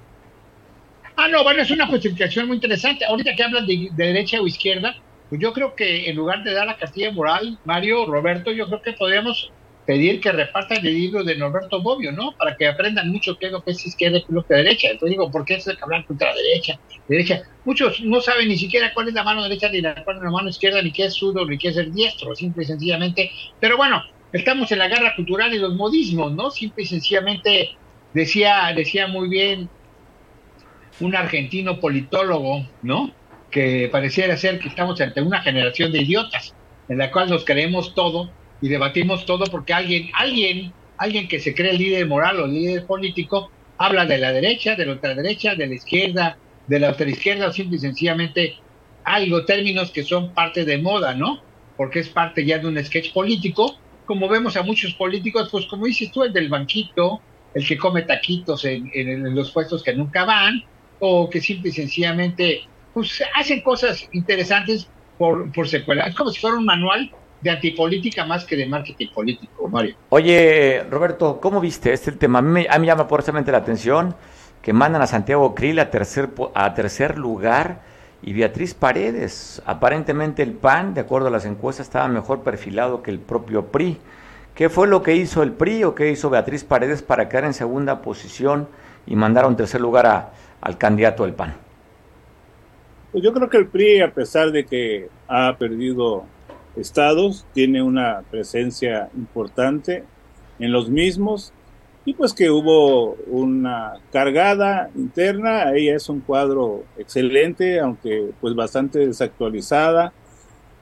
No, bueno, es una justificación muy interesante. Ahorita que hablan de derecha o izquierda, pues yo creo que en lugar de dar la castilla moral, Mario, Roberto, yo creo que podríamos pedir que repartan el libro de Norberto Bobbio, ¿no? Para que aprendan mucho qué es lo que es izquierda y qué lo que es derecha. Entonces digo, ¿por qué es que hablar contra la derecha? Derecha. Muchos no saben ni siquiera cuál es la mano derecha ni la, cuál es la mano izquierda, ni qué es sudo, ni qué es el diestro, simple y sencillamente. Pero bueno, estamos en la guerra cultural y los modismos, ¿no? Simple y sencillamente decía, decía muy bien un argentino politólogo, ¿no? que pareciera ser que estamos ante una generación de idiotas en la cual nos creemos todo y debatimos todo porque alguien, alguien, alguien que se cree líder moral o líder político habla de la derecha, de la ultraderecha, de la izquierda, de la ultraizquierda o simple y sencillamente algo, términos que son parte de moda, ¿no? Porque es parte ya de un sketch político, como vemos a muchos políticos, pues como dices tú, el del banquito, el que come taquitos en, en los puestos que nunca van, o que simple y sencillamente pues hacen cosas interesantes por, por secuela. Es como si fuera un manual de antipolítica más que de marketing político, Mario.
Oye, Roberto, ¿cómo viste este tema? A mí, me llama poderosamente la atención que mandan a Santiago Krill a tercer, a tercer lugar y Beatriz Paredes. Aparentemente el PAN, de acuerdo a las encuestas, estaba mejor perfilado que el propio PRI. ¿Qué fue lo que hizo el PRI o qué hizo Beatriz Paredes para quedar en segunda posición y mandar a un tercer lugar a, al candidato del PAN?
Pues yo creo que el PRI, a pesar de que ha perdido estados, tiene una presencia importante en los mismos y pues que hubo una cargada interna, ella es un cuadro excelente, aunque pues bastante desactualizada,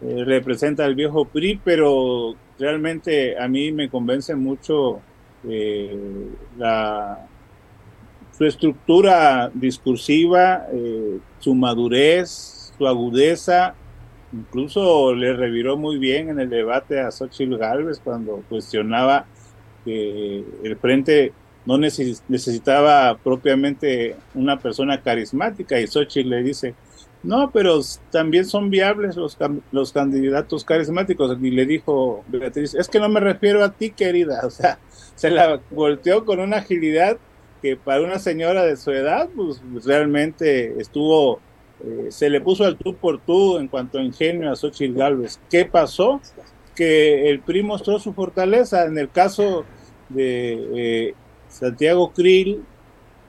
eh, representa al viejo PRI, pero realmente a mí me convence mucho eh, la su estructura discursiva, eh, su madurez, su agudeza, incluso le reviró muy bien en el debate a Xochitl Gálvez cuando cuestionaba que el frente no necesitaba propiamente una persona carismática y Xochitl le dice, no, pero también son viables los, los candidatos carismáticos. Y le dijo Beatriz, es que no me refiero a ti, querida. O sea, se la volteó con una agilidad que para una señora de su edad, pues realmente estuvo, eh, se le puso al tú por tú en cuanto a ingenio a Xochitl Galvez. ¿Qué pasó? Que el PRI mostró su fortaleza. En el caso de eh, Santiago Krill,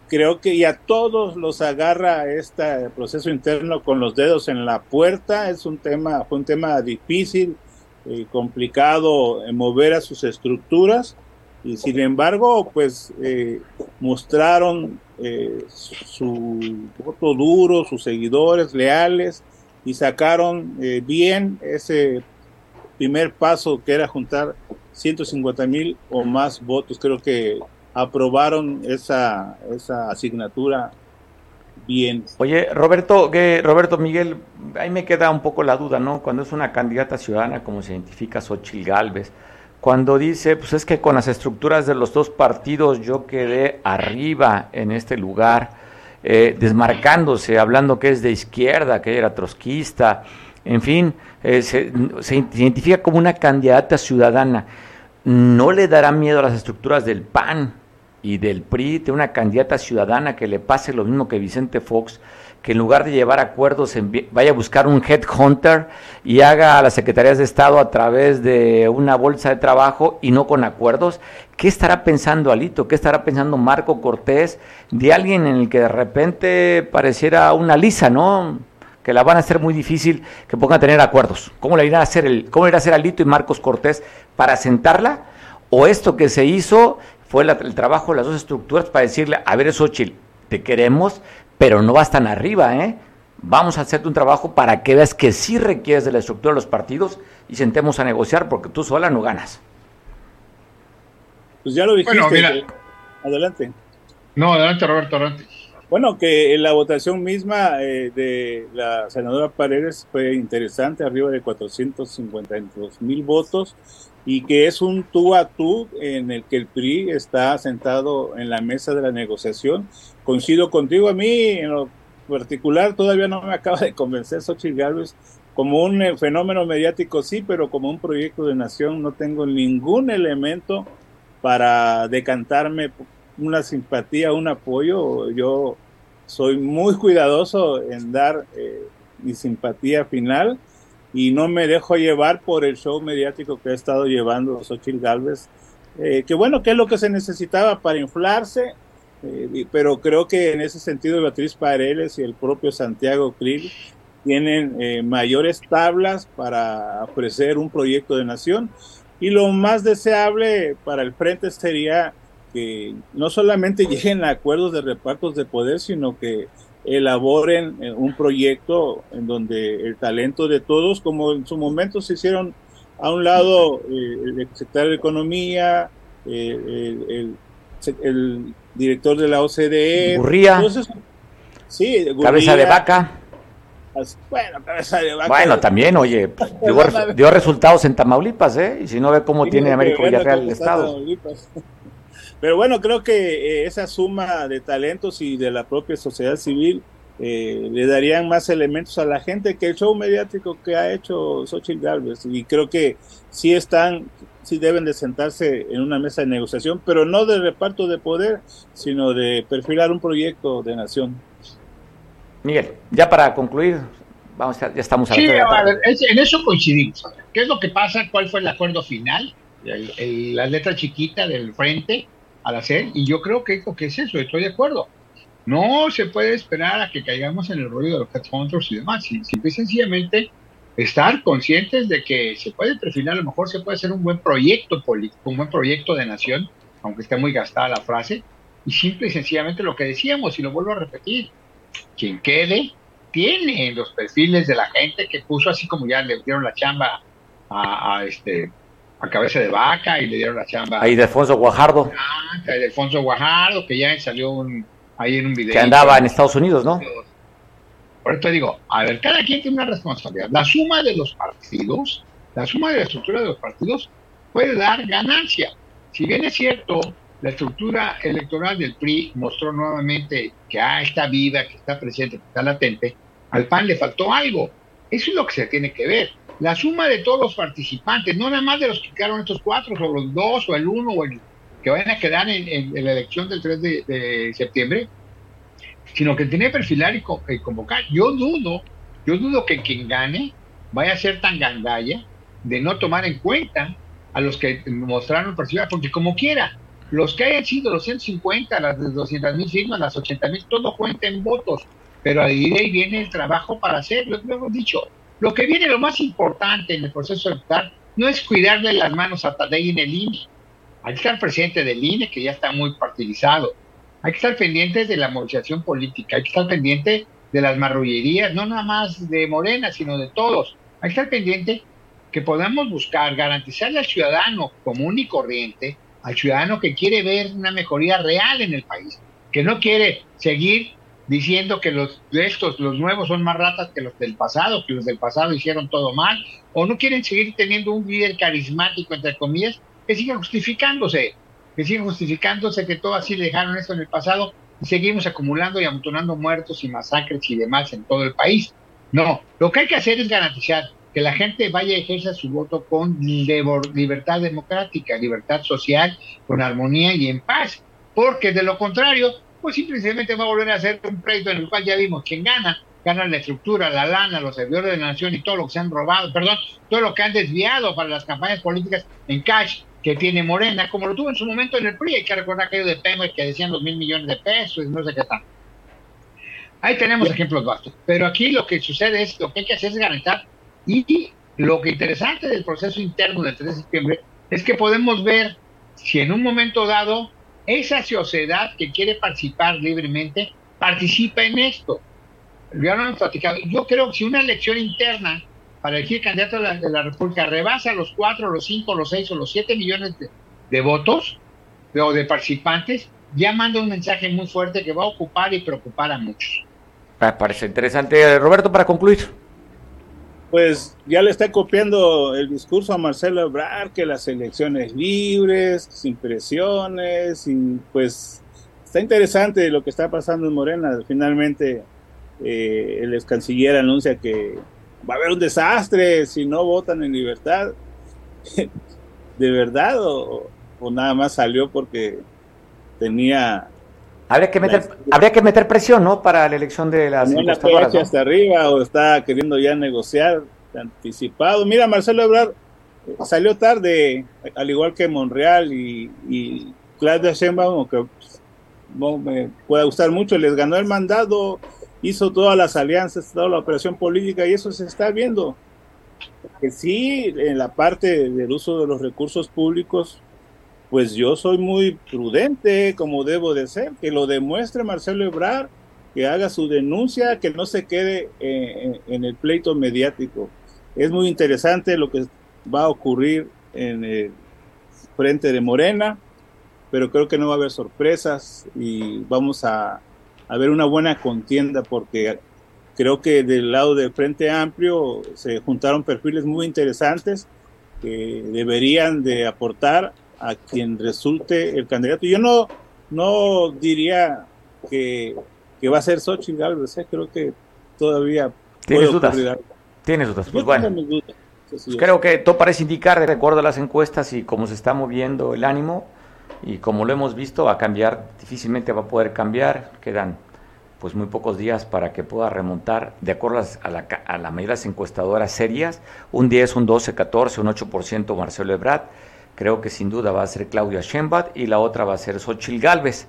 creo que ya todos los agarra este proceso interno con los dedos en la puerta. Es un tema, fue un tema difícil, y complicado mover a sus estructuras y sin embargo, pues eh, mostraron eh, su voto duro, sus seguidores leales y sacaron eh, bien ese primer paso que era juntar 150 mil o más votos. Creo que aprobaron esa, esa asignatura bien.
Oye, Roberto, que Roberto Miguel, ahí me queda un poco la duda, ¿no? Cuando es una candidata ciudadana como se identifica Xochil Gálvez, cuando dice, pues es que con las estructuras de los dos partidos yo quedé arriba en este lugar. eh, desmarcándose, hablando que es de izquierda, que era trotskista, en fin, eh, se, se identifica como una candidata ciudadana. ¿No le dará miedo a las estructuras del PAN y del PRI de una candidata ciudadana que le pase lo mismo que Vicente Fox? Que en lugar de llevar acuerdos vaya a buscar un headhunter y haga a las secretarías de Estado a través de una bolsa de trabajo y no con acuerdos. ¿Qué estará pensando Alito? ¿Qué estará pensando Marco Cortés de alguien en el que de repente pareciera una lisa, ¿no? Que la van a hacer muy difícil que pongan a tener acuerdos. ¿Cómo le irá a hacer el, cómo a hacer Alito y Marcos Cortés para sentarla? ¿O esto que se hizo fue el trabajo de las dos estructuras para decirle, a ver, Xochitl, te queremos, pero no vas tan arriba, ¿eh? Vamos a hacerte un trabajo para que veas que sí requieres de la estructura de los partidos y sentemos a negociar porque tú sola no ganas.
Pues ya lo dijiste. Adelante.
No, adelante, Roberto, adelante.
Bueno, que la votación misma eh, de la senadora Paredes fue interesante, arriba de 452 mil votos, y que es un tú a tú en el que el PRI está sentado en la mesa de la negociación coincido contigo. A mí, en lo particular, todavía no me acaba de convencer Xochitl Gálvez. Como un eh, fenómeno mediático, sí, pero como un proyecto de nación, no tengo ningún elemento para decantarme una simpatía, un apoyo. Yo soy muy cuidadoso en dar eh, mi simpatía final y no me dejo llevar por el show mediático que ha estado llevando Xochitl Galvez. Eh, que bueno, que es lo que se necesitaba para inflarse eh, pero creo que en ese sentido Beatriz Paredes y el propio Santiago Krill tienen eh, mayores tablas para ofrecer un proyecto de nación y lo más deseable para el frente sería que no solamente lleguen a acuerdos de repartos de poder, sino que elaboren eh, un proyecto en donde el talento de todos, como en su momento se hicieron a un lado el secretario de Economía, el, el director de la OCDE.
Gurría. sí, Cabeza de vaca.
Bueno, cabeza de vaca.
Bueno, también, oye, pues, dio, resultados en Tamaulipas, ¿eh? Y si no ve cómo tiene América Villarreal el Estado.
Pero bueno, creo que eh, esa suma de talentos y de la propia sociedad civil eh, le darían más elementos a la gente que el show mediático que ha hecho Xochitl Galvez. Y creo que sí están sí deben de sentarse en una mesa de negociación, pero no de reparto de poder, sino de perfilar un proyecto de nación.
Miguel, ya para concluir, vamos a, ya estamos
a sí, en eso coincidimos. ¿Qué es lo que pasa? ¿Cuál fue el acuerdo final? la letra chiquita del frente al hacer, y yo creo que, que es eso, estoy de acuerdo. No se puede esperar a que caigamos en el rollo de los headhunters y demás. Simple y sencillamente estar conscientes de que se puede perfilar, a lo mejor se puede hacer un buen proyecto político, un buen proyecto de nación, aunque esté muy gastada la frase, y simple y sencillamente lo que decíamos, y lo vuelvo a repetir, quien quede tiene los perfiles de la gente que puso así como ya le dieron la chamba a, este a cabeza de vaca y le dieron la chamba
ahí de Alfonso Guajardo
ah, de Alfonso Guajardo que ya salió un, ahí en un video
que andaba en Estados Unidos no
por eso digo, a ver, cada quien tiene una responsabilidad. La suma de los partidos, la suma de la estructura de los partidos puede dar ganancia. Si bien es cierto, la estructura electoral del PRI mostró nuevamente que ah, está viva, que está presente, que está latente, al PAN le faltó algo. Eso es lo que se tiene que ver. La suma de todos los participantes, no nada más de los que quedaron estos cuatro, o los dos, o el uno, o el que vayan a quedar en, la elección del 3 de septiembre, sino que tiene que perfilar y, convocar. Yo dudo, yo dudo que quien gane vaya a ser tan gandalla de no tomar en cuenta a los que mostraron participación, porque como quiera, los que hayan sido los 150, las de 200 mil firmas, las 80 mil, todo cuenta en votos, pero ahí, de ahí viene el trabajo para hacerlo, lo hemos dicho. Lo que viene, lo más importante en el proceso electoral, no es cuidarle las manos a Tadei en el INE. Ahí está el presidente del INE, que ya está muy partidizado hay que estar pendientes de la movilización política, hay que estar pendiente de las marrullerías, no nada más de Morena, sino de todos. Hay que estar pendiente que podamos buscar garantizarle al ciudadano común y corriente, al ciudadano que quiere ver una mejoría real en el país, que no quiere seguir diciendo que los de estos, los nuevos son más ratas que los del pasado, que los del pasado hicieron todo mal, o no quieren seguir teniendo un líder carismático, entre comillas, que siga justificándose que siguen justificándose que todo así dejaron esto en el pasado y seguimos acumulando y amontonando muertos y masacres y demás en todo el país. No, lo que hay que hacer es garantizar que la gente vaya a ejercer su voto con libertad democrática, libertad social, con armonía y en paz, porque de lo contrario, pues simplemente va a volver a ser un pleito en el cual ya vimos quién gana, gana la estructura, la lana, los servidores de la nación y todo lo que se han robado, perdón, todo lo que han desviado para las campañas políticas en cash que tiene Morena, como lo tuvo en su momento en el PRI, hay que recordar aquello de Pemex que decían dos mil millones de pesos y no sé qué tal. Ahí tenemos ejemplos vastos, pero aquí lo que sucede es, lo que hay que hacer es garantizar, y lo que interesante del proceso interno del 3 de septiembre es que podemos ver si en un momento dado esa sociedad que quiere participar libremente participa en esto. Yo creo que si una elección interna para elegir candidato de la, República rebasa los cuatro, los cinco, los seis o los siete millones de, votos o de participantes, ya manda un mensaje muy fuerte que va a ocupar y preocupar a muchos.
Me parece interesante. Roberto, para concluir.
Pues ya le está copiando el discurso a Marcelo Ebrard, que las elecciones libres, sin presiones, y pues está interesante lo que está pasando en Morena. Finalmente eh, el ex canciller anuncia que va a haber un desastre si no votan en libertad. ¿De verdad o, nada más salió porque tenía...
Habría que meter, habría que meter presión, ¿no? Para la elección de las
encuestadoras. ¿no? hasta arriba o está queriendo ya negociar anticipado. Mira, Marcelo Ebrard eh, salió tarde, al igual que Monreal y, y Claudia Sheinbaum, aunque no me pueda gustar mucho, les ganó el mandado hizo todas las alianzas, toda la operación política y eso se está viendo. Que sí, en la parte del uso de los recursos públicos, pues yo soy muy prudente como debo de ser, que lo demuestre Marcelo Ebrard, que haga su denuncia, que no se quede eh, en, el pleito mediático. Es muy interesante lo que va a ocurrir en el frente de Morena, pero creo que no va a haber sorpresas y vamos a haber una buena contienda porque creo que del lado del Frente Amplio se juntaron perfiles muy interesantes que deberían de aportar a quien resulte el candidato. Yo no, no diría que, que va a ser Xochitl ¿eh? creo que todavía
¿Tienes dudas? Tienes dudas, pues bueno. Pues creo que todo parece indicar, de acuerdo a las encuestas y cómo se está moviendo el ánimo, y como lo hemos visto va a cambiar, difícilmente va a poder cambiar, quedan pues muy pocos días para que pueda remontar, de acuerdo a la, a la mayoría de las encuestadoras serias, un 10, un 12, 14, un 8% Marcelo Ebrard, creo que sin duda va a ser Claudia Sheinbaum y la otra va a ser Xochil Galvez.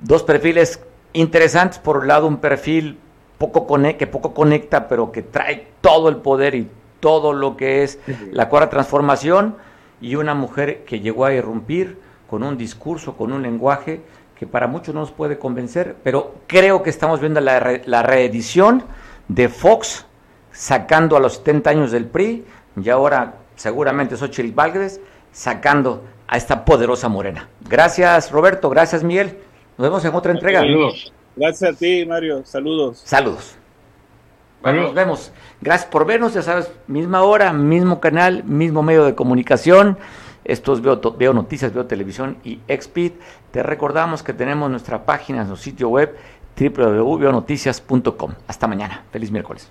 Dos perfiles interesantes, por un lado un perfil poco que poco conecta, pero que trae todo el poder y todo lo que es la cuarta transformación, y una mujer que llegó a irrumpir con un discurso, con un lenguaje que para muchos no nos puede convencer, pero creo que estamos viendo la, reedición de Fox sacando a los 70 años del PRI y ahora seguramente Xochitl Válguez sacando a esta poderosa morena. Gracias Roberto, gracias Miguel. Nos vemos en otra entrega.
Saludos. Gracias a ti Mario, saludos.
Saludos. Bueno, nos vemos. Gracias por vernos, ya sabes, misma hora, mismo canal, mismo medio de comunicación. Esto es Veo, Veo Noticias, Veo Televisión y Expid. Te recordamos que tenemos nuestra página, nuestro sitio web www.veonoticias.com. Hasta mañana. Feliz miércoles.